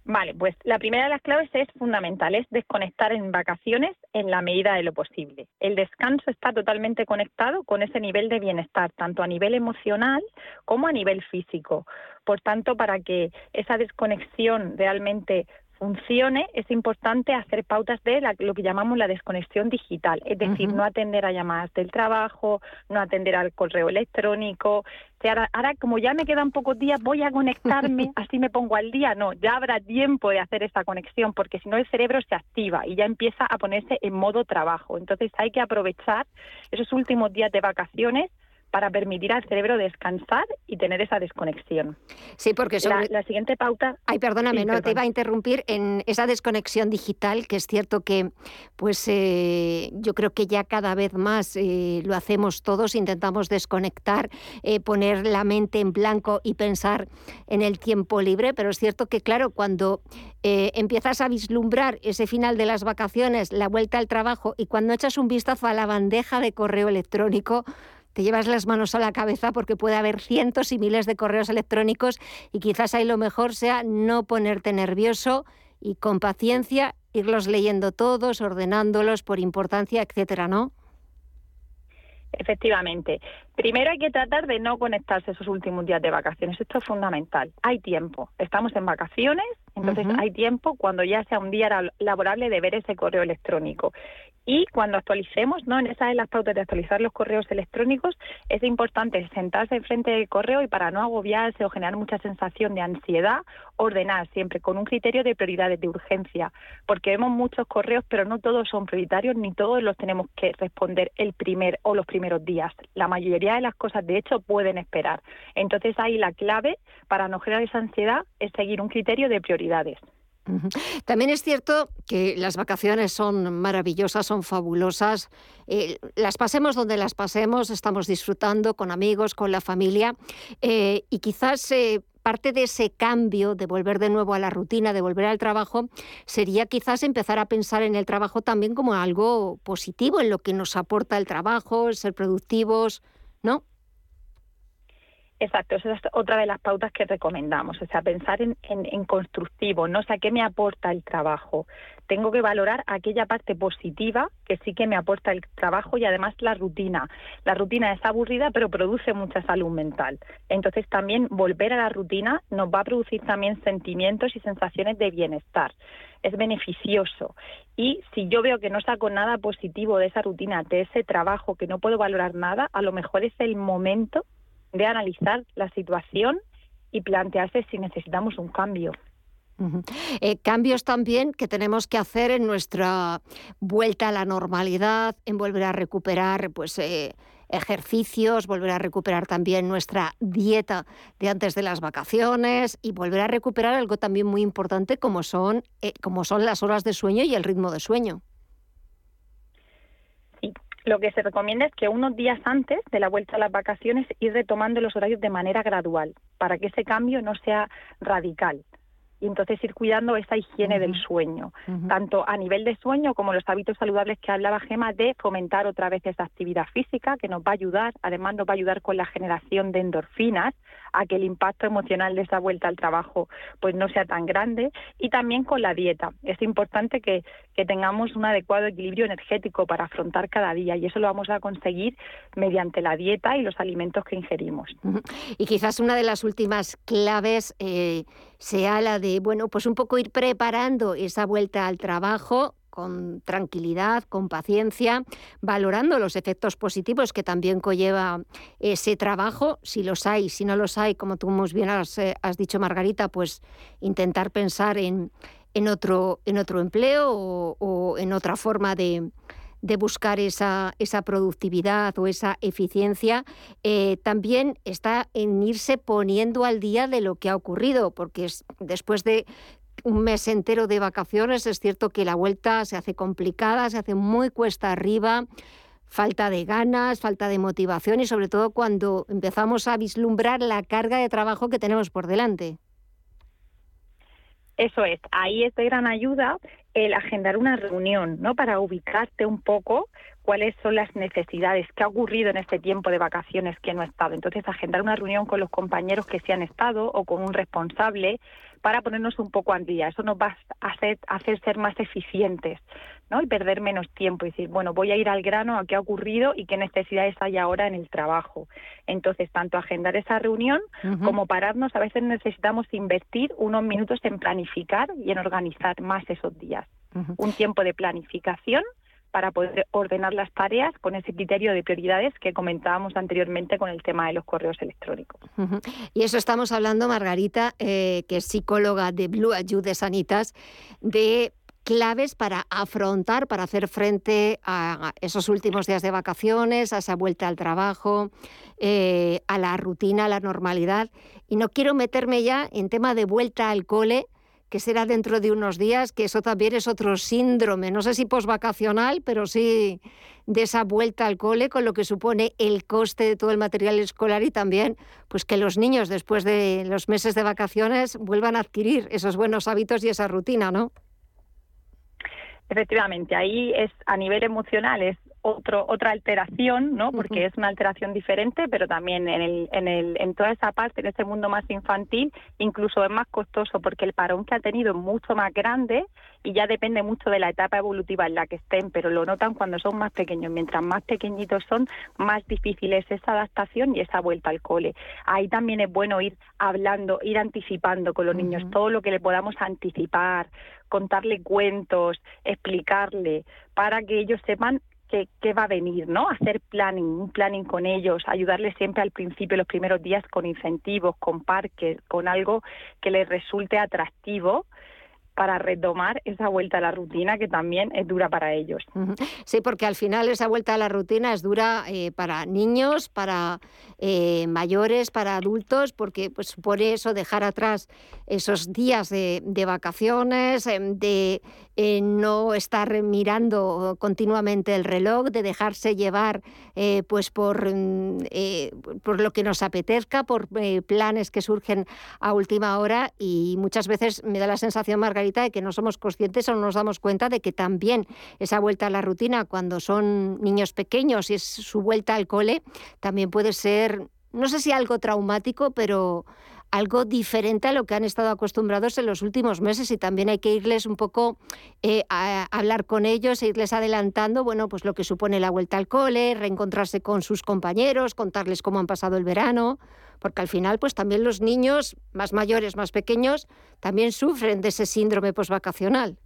Vale, pues la primera de las claves es fundamental, es desconectar en vacaciones en la medida de lo posible. El descanso está totalmente conectado con ese nivel de bienestar, tanto a nivel emocional como a nivel físico. Por tanto, para que esa desconexión realmente funcione, es importante hacer pautas de lo que llamamos la desconexión digital, es decir, no atender a llamadas del trabajo, no atender al correo electrónico. ahora, ahora, como ya me quedan pocos días, voy a conectarme, así me pongo al día. No, ya habrá tiempo de hacer esa conexión, porque si no el cerebro se activa y ya empieza a ponerse en modo trabajo. Entonces hay que aprovechar esos últimos días de vacaciones para permitir al cerebro descansar y tener esa desconexión. Sí, porque la, siguiente pauta. Ay, perdóname, no te iba a interrumpir en esa desconexión digital, que es cierto que, pues, eh, yo creo que ya cada vez más eh, lo hacemos todos, intentamos desconectar, eh, poner la mente en blanco y pensar en el tiempo libre, pero es cierto que, claro, cuando empiezas a vislumbrar ese final de las vacaciones, la vuelta al trabajo y cuando echas un vistazo a la bandeja de correo electrónico, te llevas las manos a la cabeza porque puede haber cientos y miles de correos electrónicos y quizás ahí lo mejor sea no ponerte nervioso y con paciencia irlos leyendo todos, ordenándolos por importancia, etcétera, ¿no? Efectivamente. Primero hay que tratar de no conectarse esos últimos días de vacaciones. Esto es fundamental. Hay tiempo. Estamos en vacaciones, entonces hay tiempo cuando ya sea un día laborable de ver ese correo electrónico. Y cuando actualicemos, ¿no? En esas de las pautas de actualizar los correos electrónicos, es importante sentarse enfrente del correo y para no agobiarse o generar mucha sensación de ansiedad, ordenar siempre con un criterio de prioridades de urgencia, porque vemos muchos correos, pero no todos son prioritarios ni todos los tenemos que responder el primer o los primeros días. La mayoría de las cosas, de hecho, pueden esperar. Entonces ahí la clave para no generar esa ansiedad es seguir un criterio de prioridades. También es cierto que las vacaciones son maravillosas, son fabulosas. Eh, las pasemos donde las pasemos, estamos disfrutando con amigos, con la familia eh, y quizás eh, parte de ese cambio de volver de nuevo a la rutina, de volver al trabajo, sería quizás empezar a pensar en el trabajo también como algo positivo, en lo que nos aporta el trabajo, ser productivos, ¿no? Exacto, esa es otra de las pautas que recomendamos, o sea, pensar en, en, constructivo, ¿no? O sea, ¿qué me aporta el trabajo? Tengo que valorar aquella parte positiva que sí que me aporta el trabajo y además la rutina. La rutina es aburrida, pero produce mucha salud mental. Entonces, también volver a la rutina nos va a producir también sentimientos y sensaciones de bienestar. Es beneficioso. Y si yo veo que no saco nada positivo de esa rutina, de ese trabajo, que no puedo valorar nada, a lo mejor es el momento de analizar la situación y plantearse si necesitamos un cambio. Eh, cambios también que tenemos que hacer en nuestra vuelta a la normalidad, en volver a recuperar pues, eh, ejercicios, volver a recuperar también nuestra dieta de antes de las vacaciones y volver a recuperar algo también muy importante como son, eh, como son las horas de sueño y el ritmo de sueño lo que se recomienda es que unos días antes de la vuelta a las vacaciones ir retomando los horarios de manera gradual, para que ese cambio no sea radical y entonces ir cuidando esa higiene del sueño, tanto a nivel de sueño como los hábitos saludables que hablaba Gema de fomentar otra vez esa actividad física que nos va a ayudar, además nos va a ayudar con la generación de endorfinas a que el impacto emocional de esa vuelta al trabajo pues no sea tan grande y también con la dieta. Es importante que, que tengamos un adecuado equilibrio energético para afrontar cada día y eso lo vamos a conseguir mediante la dieta y los alimentos que ingerimos. Y quizás una de las últimas claves eh, sea la de, bueno, pues un poco ir preparando esa vuelta al trabajo con tranquilidad, con paciencia, valorando los efectos positivos que también conlleva ese trabajo, si los hay, si no los hay, como tú muy bien has, eh, dicho, Margarita, pues intentar pensar en, en, otro, en otro empleo o en otra forma de, de buscar esa, esa productividad o esa eficiencia, eh, también está en irse poniendo al día de lo que ha ocurrido, porque después de un mes entero de vacaciones es cierto que la vuelta se hace complicada, se hace muy cuesta arriba falta de ganas, falta de motivación y sobre todo cuando empezamos a vislumbrar la carga de trabajo que tenemos por delante. Eso es, ahí es de gran ayuda el agendar una reunión, ¿no? Para ubicarte un poco cuáles son las necesidades, qué ha ocurrido en este tiempo de vacaciones que no he estado. Entonces, agendar una reunión con los compañeros que se han estado o con un responsable para ponernos un poco al día. Eso nos va a hacer, hacer ser más eficientes ¿no? Y perder menos tiempo y decir, bueno, voy a ir al grano a qué ha ocurrido y qué necesidades hay ahora en el trabajo. Entonces, tanto agendar esa reunión como pararnos, a veces necesitamos invertir unos minutos en planificar y en organizar más esos días. Un tiempo de planificación para poder ordenar las tareas con ese criterio de prioridades que comentábamos anteriormente con el tema de los correos electrónicos. Y eso estamos hablando, Margarita, eh, que es psicóloga de Blue Ayude Sanitas, de claves para afrontar, para hacer frente a esos últimos días de vacaciones, a esa vuelta al trabajo, eh, a la rutina, a la normalidad. Y no quiero meterme ya en tema de vuelta al cole, que será dentro de unos días, que eso también es otro síndrome, no sé si posvacacional, pero sí de esa vuelta al cole, con lo que supone el coste de todo el material escolar y también pues que los niños después de los meses de vacaciones vuelvan a adquirir esos buenos hábitos y esa rutina, ¿no? Efectivamente, ahí es a nivel emocional es otro, otra alteración, ¿no? Porque es una alteración diferente, pero también en, el, en, el, en toda esa parte, en ese mundo más infantil, incluso es más costoso porque el parón que ha tenido es mucho más grande y ya depende mucho de la etapa evolutiva en la que estén, pero lo notan cuando son más pequeños. Mientras más pequeñitos son, más difícil es esa adaptación y esa vuelta al cole. Ahí también es bueno ir hablando, ir anticipando con los niños todo lo que le podamos anticipar, contarle cuentos, explicarle, para que ellos sepan qué, va a venir, ¿no? Hacer planning, un planning con ellos, ayudarles siempre al principio, los primeros días, con incentivos, con parques, con algo que les resulte atractivo para retomar esa vuelta a la rutina que también es dura para ellos. Sí, porque al final esa vuelta a la rutina es dura eh, para niños, para eh, mayores, para adultos, porque pues, supone eso dejar atrás esos días de, vacaciones, em, de eh, no estar mirando continuamente el reloj, de dejarse llevar pues por, mm, por lo que nos apetezca, por planes que surgen a última hora. Y muchas veces me da la sensación, Margarita, de que no somos conscientes o no nos damos cuenta de que también esa vuelta a la rutina cuando son niños pequeños y es su vuelta al cole, también puede ser, no sé si algo traumático, pero algo diferente a lo que han estado acostumbrados en los últimos meses y también hay que irles un poco eh, a, hablar con ellos e irles adelantando, bueno, pues lo que supone la vuelta al cole, reencontrarse con sus compañeros, contarles cómo han pasado el verano, porque al final pues también los niños más mayores, más pequeños, también sufren de ese síndrome posvacacional.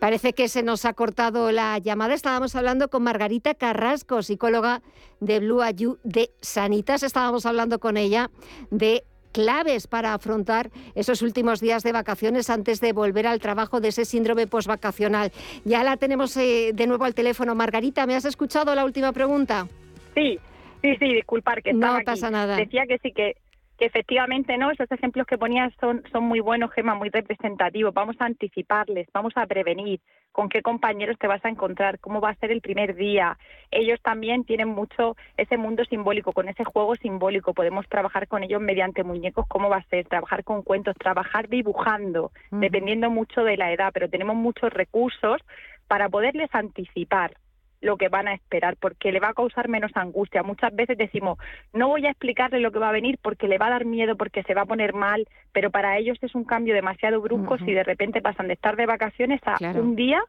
Parece que se nos ha cortado la llamada. Estábamos hablando con Margarita Carrasco, psicóloga de Blue Ayu de Sanitas. Estábamos hablando con ella de claves para afrontar esos últimos días de vacaciones antes de volver al trabajo de ese síndrome postvacacional. Ya la tenemos eh, de nuevo al teléfono. Margarita, ¿me has escuchado la última pregunta? Sí, sí, sí, disculpar que No pasa nada. Decía que sí que que efectivamente no esos ejemplos que ponías son son muy buenos Gema muy representativos. Vamos a anticiparles vamos a prevenir con qué compañeros te vas a encontrar cómo va a ser el primer día. Ellos también tienen mucho ese mundo simbólico con ese juego simbólico. Podemos trabajar con ellos mediante muñecos cómo va a ser trabajar con cuentos trabajar dibujando dependiendo mucho de la edad pero tenemos muchos recursos para poderles anticipar lo que van a esperar, porque le va a causar menos angustia. Muchas veces decimos, no voy a explicarle lo que va a venir porque le va a dar miedo, porque se va a poner mal, pero para ellos es un cambio demasiado brusco si de repente pasan de estar de vacaciones a un día,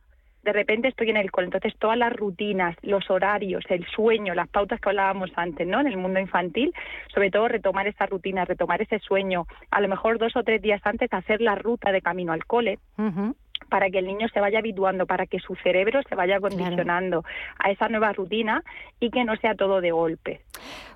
de repente estoy en el cole. Entonces todas las rutinas, los horarios, el sueño, las pautas que hablábamos antes, ¿no? En el mundo infantil, sobre todo retomar esa rutina, retomar ese sueño, a lo mejor dos o tres días antes hacer la ruta de camino al cole para que el niño se vaya habituando, para que su cerebro se vaya condicionando a esa nueva rutina y que no sea todo de golpe.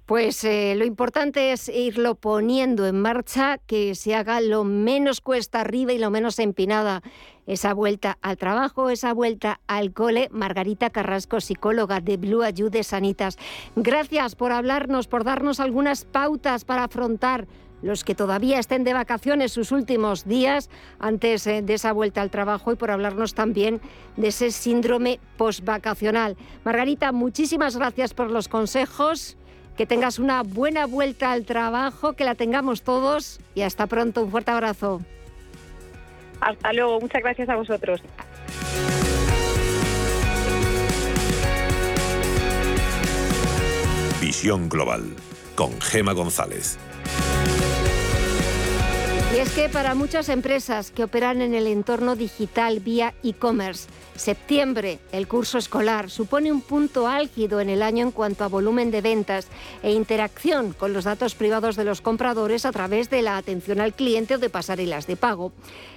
Pues eh, lo importante es irlo poniendo en marcha, que se haga lo menos cuesta arriba y lo menos empinada esa vuelta al trabajo, esa vuelta al cole. Margarita Carrasco, psicóloga de Blue Ayude Sanitas. Gracias por hablarnos, por darnos algunas pautas para afrontar los que todavía estén de vacaciones sus últimos días antes eh, de esa vuelta al trabajo y por hablarnos también de ese síndrome postvacacional. Margarita, muchísimas gracias por los consejos. Que tengas una buena vuelta al trabajo, que la tengamos todos y hasta pronto. Un fuerte abrazo. Hasta luego. Muchas gracias a vosotros. Visión Global con Gema González. Es que para muchas empresas que operan en el entorno digital vía e-commerce, septiembre, el curso escolar, supone un punto álgido en el año en cuanto a volumen de ventas e interacción con los datos privados de los compradores a través de la atención al cliente o de pasarelas de pago.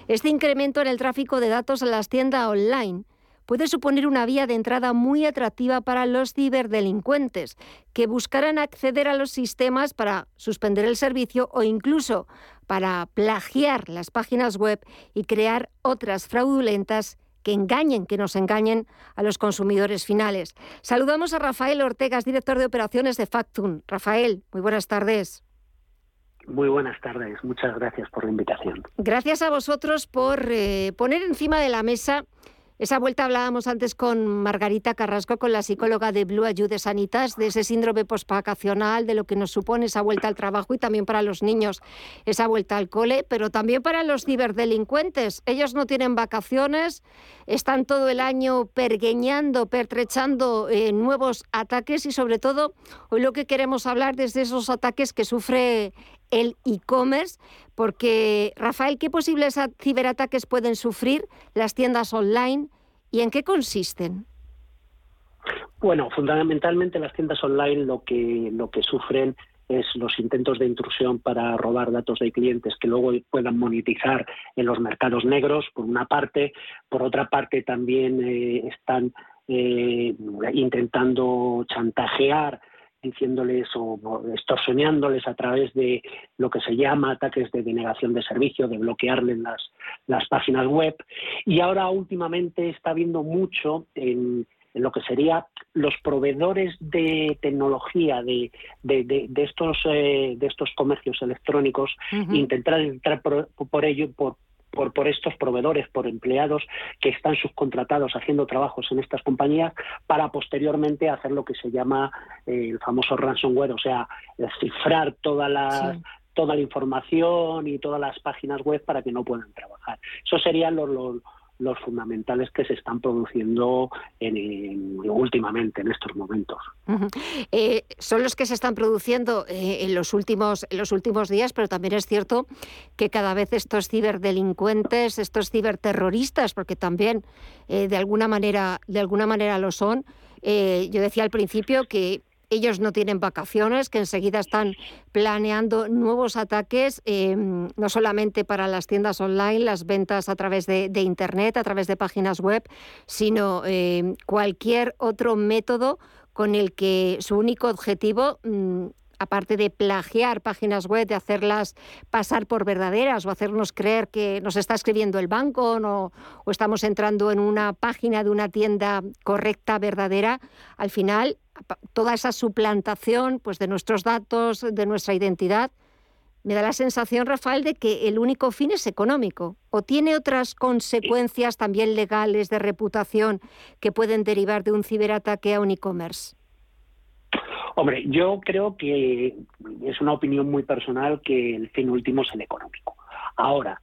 Este incremento en el tráfico de datos en las tiendas online puede suponer una vía de entrada muy atractiva para los ciberdelincuentes, que buscarán acceder a los sistemas para suspender el servicio o incluso para plagiar las páginas web y crear otras fraudulentas que engañen, que nos engañen a los consumidores finales. Saludamos a Rafael Ortegas, director de operaciones de Factum. Rafael, muy buenas tardes. Muy buenas tardes, muchas gracias por la invitación. Gracias a vosotros por eh, poner encima de la mesa esa vuelta hablábamos antes con Margarita Carrasco, con la psicóloga de Blue Ayude Sanitas, de ese síndrome postvacacional, de lo que nos supone esa vuelta al trabajo y también para los niños esa vuelta al cole, pero también para los ciberdelincuentes. Ellos no tienen vacaciones, están todo el año pergueñando, pertrechando eh, nuevos ataques y sobre todo hoy lo que queremos hablar es de esos ataques que sufre el e-commerce, porque Rafael, ¿qué posibles ciberataques pueden sufrir las tiendas online y en qué consisten? Bueno, fundamentalmente las tiendas online lo que lo que sufren es los intentos de intrusión para robar datos de clientes que luego puedan monetizar en los mercados negros, por una parte. Por otra parte, también eh, están eh, intentando chantajear diciéndoles o extorsionándoles a través de lo que se llama ataques de denegación de servicio, de bloquearles las, las páginas web. Y ahora últimamente está habiendo mucho en, lo que sería los proveedores de tecnología de, de, estos eh, de estos comercios electrónicos intentar entrar por, por ello por, por, por estos proveedores, por empleados que están subcontratados haciendo trabajos en estas compañías para posteriormente hacer lo que se llama eh, el famoso ransomware, o sea, cifrar toda la, toda la información y todas las páginas web para que no puedan trabajar. Eso serían los, los los fundamentales que se están produciendo en, últimamente en estos momentos. Eh, son los que se están produciendo eh, en, los últimos, en los últimos días, pero también es cierto que cada vez estos ciberdelincuentes, estos ciberterroristas, porque también eh, de alguna manera, de alguna manera lo son. yo decía al principio que ellos no tienen vacaciones, que enseguida están planeando nuevos ataques, em, no solamente para las tiendas online, las ventas a través de, Internet, a través de páginas web, sino em, cualquier otro método con el que su único objetivo... Mm, aparte de plagiar páginas web, de hacerlas pasar por verdaderas o hacernos creer que nos está escribiendo el banco o estamos entrando en una página de una tienda correcta, verdadera, al final toda esa suplantación pues, de nuestros datos, de nuestra identidad, me da la sensación, Rafael, de que el único fin es económico o tiene otras consecuencias también legales de reputación que pueden derivar de un ciberataque a un e-commerce. Hombre, yo creo que es una opinión muy personal que el fin último es el económico. Ahora,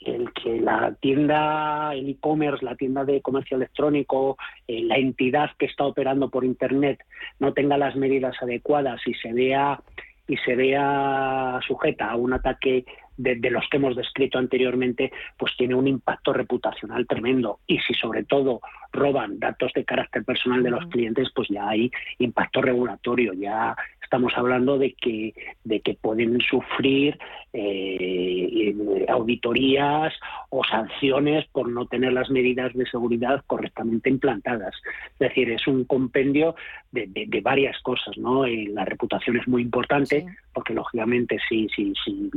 el que la tienda, el e-commerce, la tienda de comercio electrónico, eh, la entidad que está operando por Internet no tenga las medidas adecuadas y se vea y se vea sujeta a un ataque de, de, los que hemos descrito anteriormente, pues tiene un impacto reputacional tremendo. Y si sobre todo roban datos de carácter personal de los clientes, pues ya hay impacto regulatorio, ya estamos hablando de que, de que pueden sufrir eh, auditorías o sanciones por no tener las medidas de seguridad correctamente implantadas. Es decir, es un compendio de, varias cosas, ¿no? Eh, la reputación es muy importante porque lógicamente si, si, si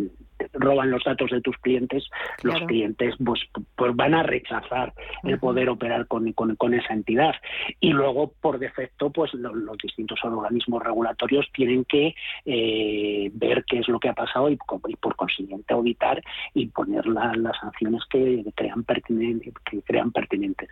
roban los datos de tus clientes, los clientes pues, pues, van a rechazar el poder operar con, con, esa entidad. Y luego, por defecto, pues los, distintos organismos regulatorios tienen que eh, ver qué es lo que ha pasado y, por consiguiente auditar y poner las sanciones que crean, pertinentes, que crean pertinentes.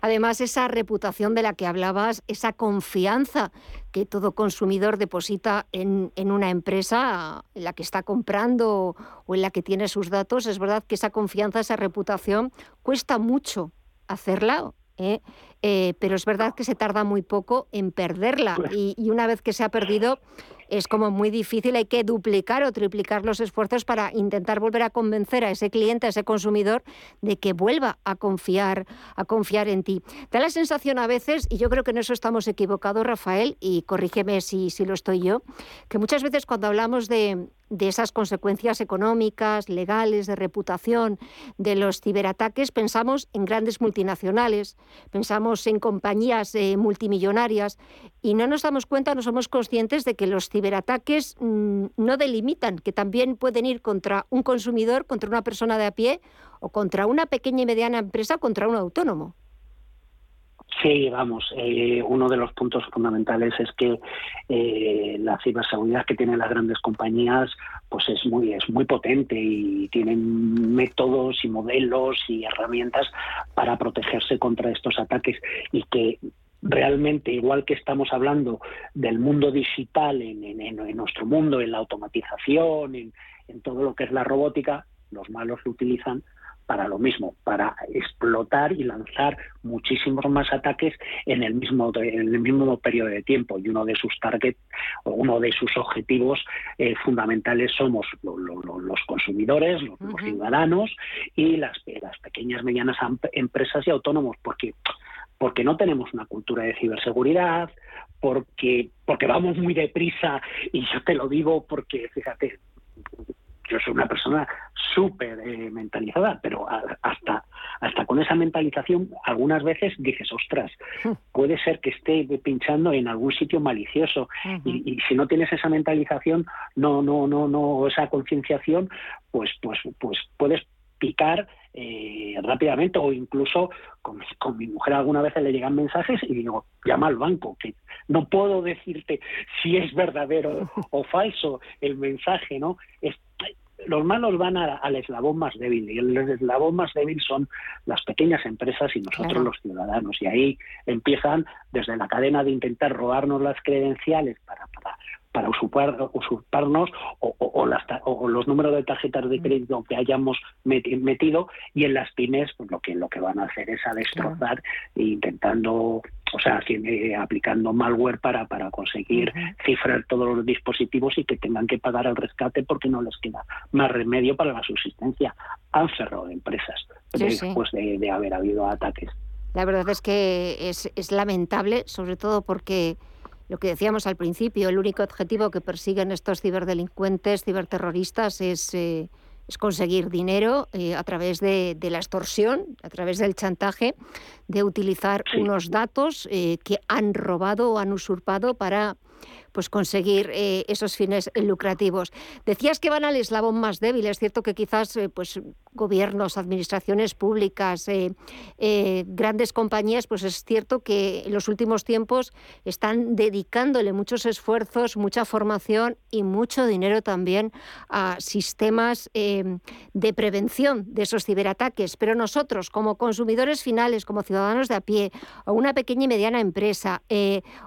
Además, esa reputación de la que hablabas, esa confianza que todo consumidor deposita en, en una empresa en la que está comprando o en la que tiene sus datos, es verdad que esa confianza, esa reputación, cuesta mucho hacerla. ¿Eh? Eh, pero es verdad que se tarda muy poco en perderla y, una vez que se ha perdido, es como muy difícil, hay que duplicar o triplicar los esfuerzos para intentar volver a convencer a ese cliente, a ese consumidor, de que vuelva a confiar, a confiar en ti. Da la sensación a veces, y yo creo que en eso estamos equivocados, Rafael, y corrígeme si, si lo estoy yo, que muchas veces cuando hablamos de, de esas consecuencias económicas, legales, de reputación de los ciberataques, pensamos en grandes multinacionales, pensamos en compañías eh, multimillonarias y no nos damos cuenta, no somos conscientes de que los ciberataques mm, no delimitan, que también pueden ir contra un consumidor, contra una persona de a pie o contra una pequeña y mediana empresa, contra un autónomo. Sí, vamos, eh, uno de los puntos fundamentales es que eh, la ciberseguridad que tienen las grandes compañías pues es muy, es muy potente y tienen métodos y modelos y herramientas para protegerse contra estos ataques y que realmente, igual que estamos hablando del mundo digital en, en nuestro mundo, en la automatización, en, todo lo que es la robótica, los malos lo utilizan para lo mismo, para explotar y lanzar muchísimos más ataques en el mismo en el mismo periodo de tiempo. Y uno de sus targets o uno de sus objetivos eh, fundamentales somos los consumidores, los, ciudadanos y las, las pequeñas medianas empresas y autónomos porque porque no tenemos una cultura de ciberseguridad, porque porque vamos muy deprisa y yo te lo digo porque fíjate yo soy una persona súper eh, mentalizada, pero hasta, hasta con esa mentalización algunas veces dices, ostras, hmm. puede ser que esté pinchando en algún sitio malicioso y, si no tienes esa mentalización, no, no, no, no, esa concienciación, pues, pues, pues puedes picar eh, rápidamente o incluso con, con, mi mujer alguna vez le llegan mensajes y digo, llama al banco, que no puedo decirte si es verdadero o falso el mensaje, ¿no? Es, los malos van al eslabón más débil y el eslabón más débil son las pequeñas empresas y nosotros los ciudadanos. Y ahí empiezan desde la cadena de intentar robarnos las credenciales para, para para usurparnos o, los números de tarjetas de mm. crédito que hayamos metido y en las pymes pues lo que lo que van a hacer es a destrozar e intentando o sea, eh, aplicando malware para, para conseguir cifrar todos los dispositivos y que tengan que pagar el rescate porque no les queda más remedio para la subsistencia. Han cerrado empresas después De, de, haber habido ataques. La verdad es que es, es lamentable, sobre todo porque lo que decíamos al principio, el único objetivo que persiguen estos ciberdelincuentes, ciberterroristas, es, eh, es conseguir dinero eh, a través de, la extorsión, a través del chantaje, de utilizar unos datos eh, que han robado o han usurpado para pues conseguir eh, esos fines lucrativos. Decías que van al eslabón más débil. Es cierto que quizás eh, pues, gobiernos, administraciones públicas, eh, grandes compañías, pues es cierto que en los últimos tiempos están dedicándole muchos esfuerzos, mucha formación y mucho dinero también a sistemas de prevención de esos ciberataques. Pero nosotros, como consumidores finales, como ciudadanos de a pie, o una pequeña y mediana empresa,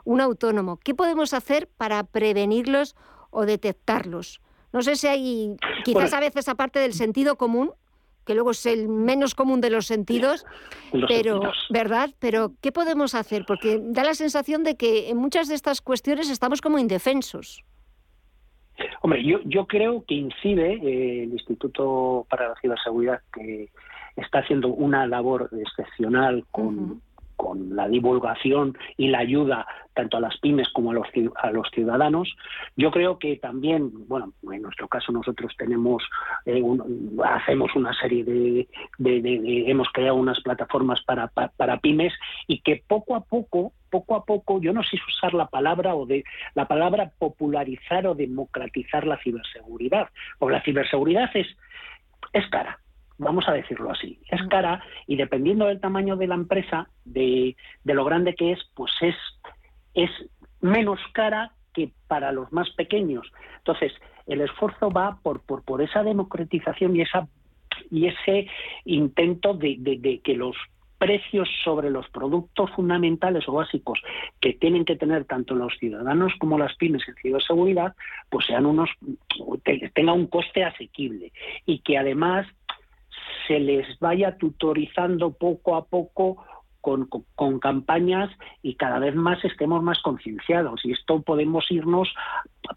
un autónomo, ¿qué podemos hacer para prevenirlos o detectarlos. No sé si hay, quizás a veces aparte del sentido común, que luego es el menos común de los sentidos, pero, ¿verdad? Pero, ¿qué podemos hacer? Porque da la sensación de que en muchas de estas cuestiones estamos como indefensos. Hombre, yo, yo creo que incide eh, el Instituto para la Ciberseguridad, que está haciendo una labor excepcional con, con la divulgación y la ayuda tanto a las pymes como a los, a los ciudadanos. Yo creo que también, bueno, en nuestro caso nosotros tenemos, eh, hacemos una serie de, hemos creado unas plataformas para, para, pymes y que poco a poco, poco a poco, yo no sé si usar la palabra o de la palabra popularizar o democratizar la ciberseguridad, porque la ciberseguridad es, es cara vamos a decirlo así, es cara y dependiendo del tamaño de la empresa, de, lo grande que es, pues es, es menos cara que para los más pequeños. Entonces, el esfuerzo va por, por, por esa democratización y esa y ese intento de, de, que los precios sobre los productos fundamentales o básicos que tienen que tener tanto los ciudadanos como las pymes en ciberseguridad, pues sean unos tenga un coste asequible y que además se les vaya tutorizando poco a poco con, campañas y cada vez más estemos más concienciados. Y esto podemos irnos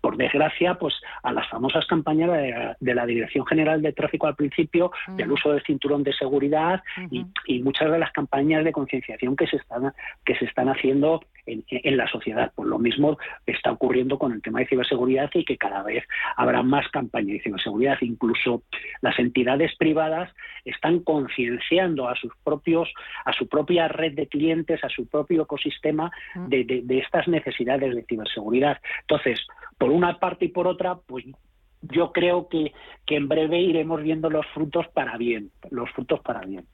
por desgracia, pues a las famosas campañas de, la Dirección General de Tráfico al principio, del uso del cinturón de seguridad y, y, muchas de las campañas de concienciación que se están que se están haciendo en, la sociedad. Por lo mismo está ocurriendo con el tema de ciberseguridad y que cada vez habrá más campañas de ciberseguridad. Incluso las entidades privadas están concienciando a sus propios, a su propia red de clientes, a su propio ecosistema mm. de, de estas necesidades de ciberseguridad. Entonces, por una parte y por otra, pues yo creo que, que, en breve iremos viendo los frutos para bien, los frutos para bien.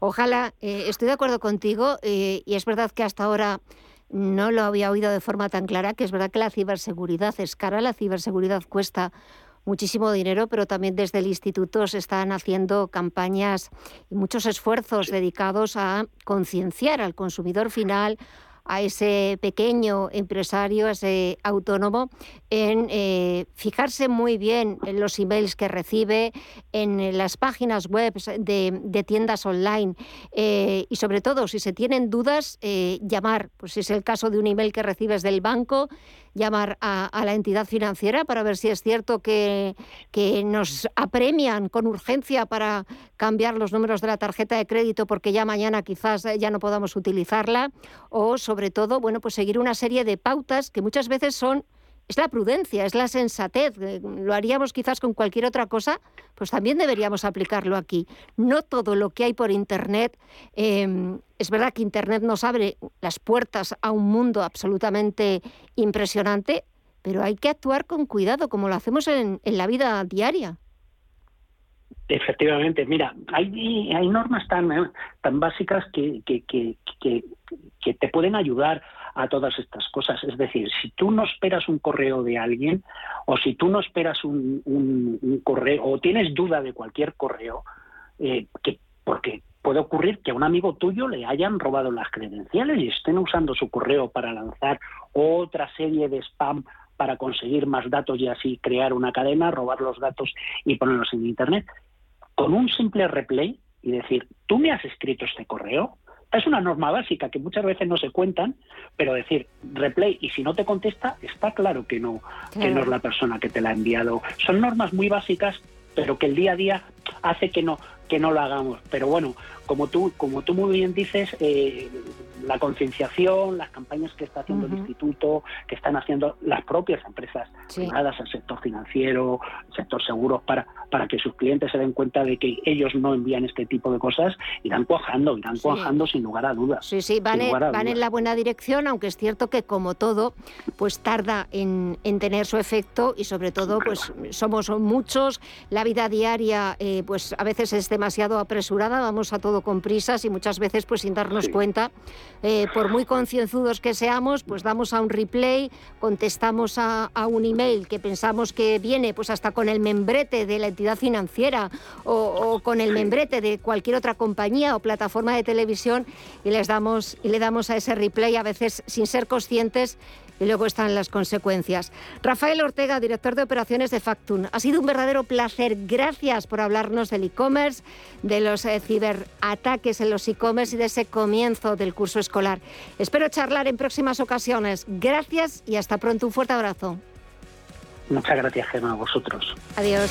Ojalá, eh, estoy de acuerdo contigo eh, y es verdad que hasta ahora no lo había oído de forma tan clara, que es verdad que la ciberseguridad es cara, la ciberseguridad cuesta muchísimo dinero, pero también desde el instituto se están haciendo campañas y muchos esfuerzos dedicados a concienciar al consumidor final, a ese pequeño empresario, a ese autónomo, en eh, fijarse muy bien en los emails que recibe, en las páginas web de, tiendas online eh, y sobre todo, si se tienen dudas, eh, llamar, pues si es el caso de un email que recibes del banco, llamar a, la entidad financiera para ver si es cierto que, que, nos apremian con urgencia para cambiar los números de la tarjeta de crédito porque ya mañana quizás ya no podamos utilizarla o sobre todo, bueno, pues seguir una serie de pautas que muchas veces son es la prudencia, es la sensatez. Eh, lo haríamos quizás con cualquier otra cosa, pues también deberíamos aplicarlo aquí. No todo lo que hay por Internet, em, es verdad que Internet nos abre las puertas a un mundo absolutamente impresionante, pero hay que actuar con cuidado, como lo hacemos en, la vida diaria. Efectivamente, mira, hay, hay normas tan, eh, tan básicas que, que, que, que te pueden ayudar a todas estas cosas. Es decir, si tú no esperas un correo de alguien o si tú no esperas un, correo o tienes duda de cualquier correo, eh, que, porque puede ocurrir que a un amigo tuyo le hayan robado las credenciales y estén usando su correo para lanzar otra serie de spam para conseguir más datos y así crear una cadena, robar los datos y ponerlos en Internet. Con un simple replay y decir, tú me has escrito este correo, es una norma básica que muchas veces no se cuentan, pero decir replay y si no te contesta, está claro que no, que no es la persona que te la ha enviado. Son normas muy básicas, pero que el día a día hace que no, que no lo hagamos. Pero bueno, como tú, como tú muy bien dices, eh, la concienciación, las campañas que está haciendo el instituto, que están haciendo las propias empresas privadas, el sector financiero, el sector seguros, para, para que sus clientes se den cuenta de que ellos no envían este tipo de cosas, irán cuajando, irán cuajando sin lugar a dudas. Sí, sí, van, en, van en la buena dirección, aunque es cierto que como todo, pues tarda en, en tener su efecto y sobre todo, pues somos muchos, la vida diaria, eh, pues a veces es demasiado apresurada, vamos a todo con prisas y muchas veces pues sin darnos cuenta, eh, por muy concienzudos que seamos, pues damos a un replay, contestamos a, un email que pensamos que viene pues hasta con el membrete de la entidad financiera o, o, con el membrete de cualquier otra compañía o plataforma de televisión y les damos y le damos a ese replay a veces sin ser conscientes y luego están las consecuencias. Rafael Ortega, director de operaciones de Factun, ha sido un verdadero placer. Gracias por hablarnos del e-commerce, de los eh, ciberataques en los e-commerce y de ese comienzo del curso escolar. Espero charlar en próximas ocasiones. Gracias y hasta pronto. Un fuerte abrazo. Muchas gracias, Gemma, a vosotros. Adiós.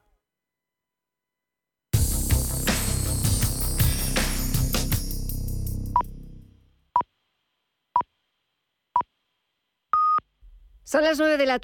Son las 9 de la tarde.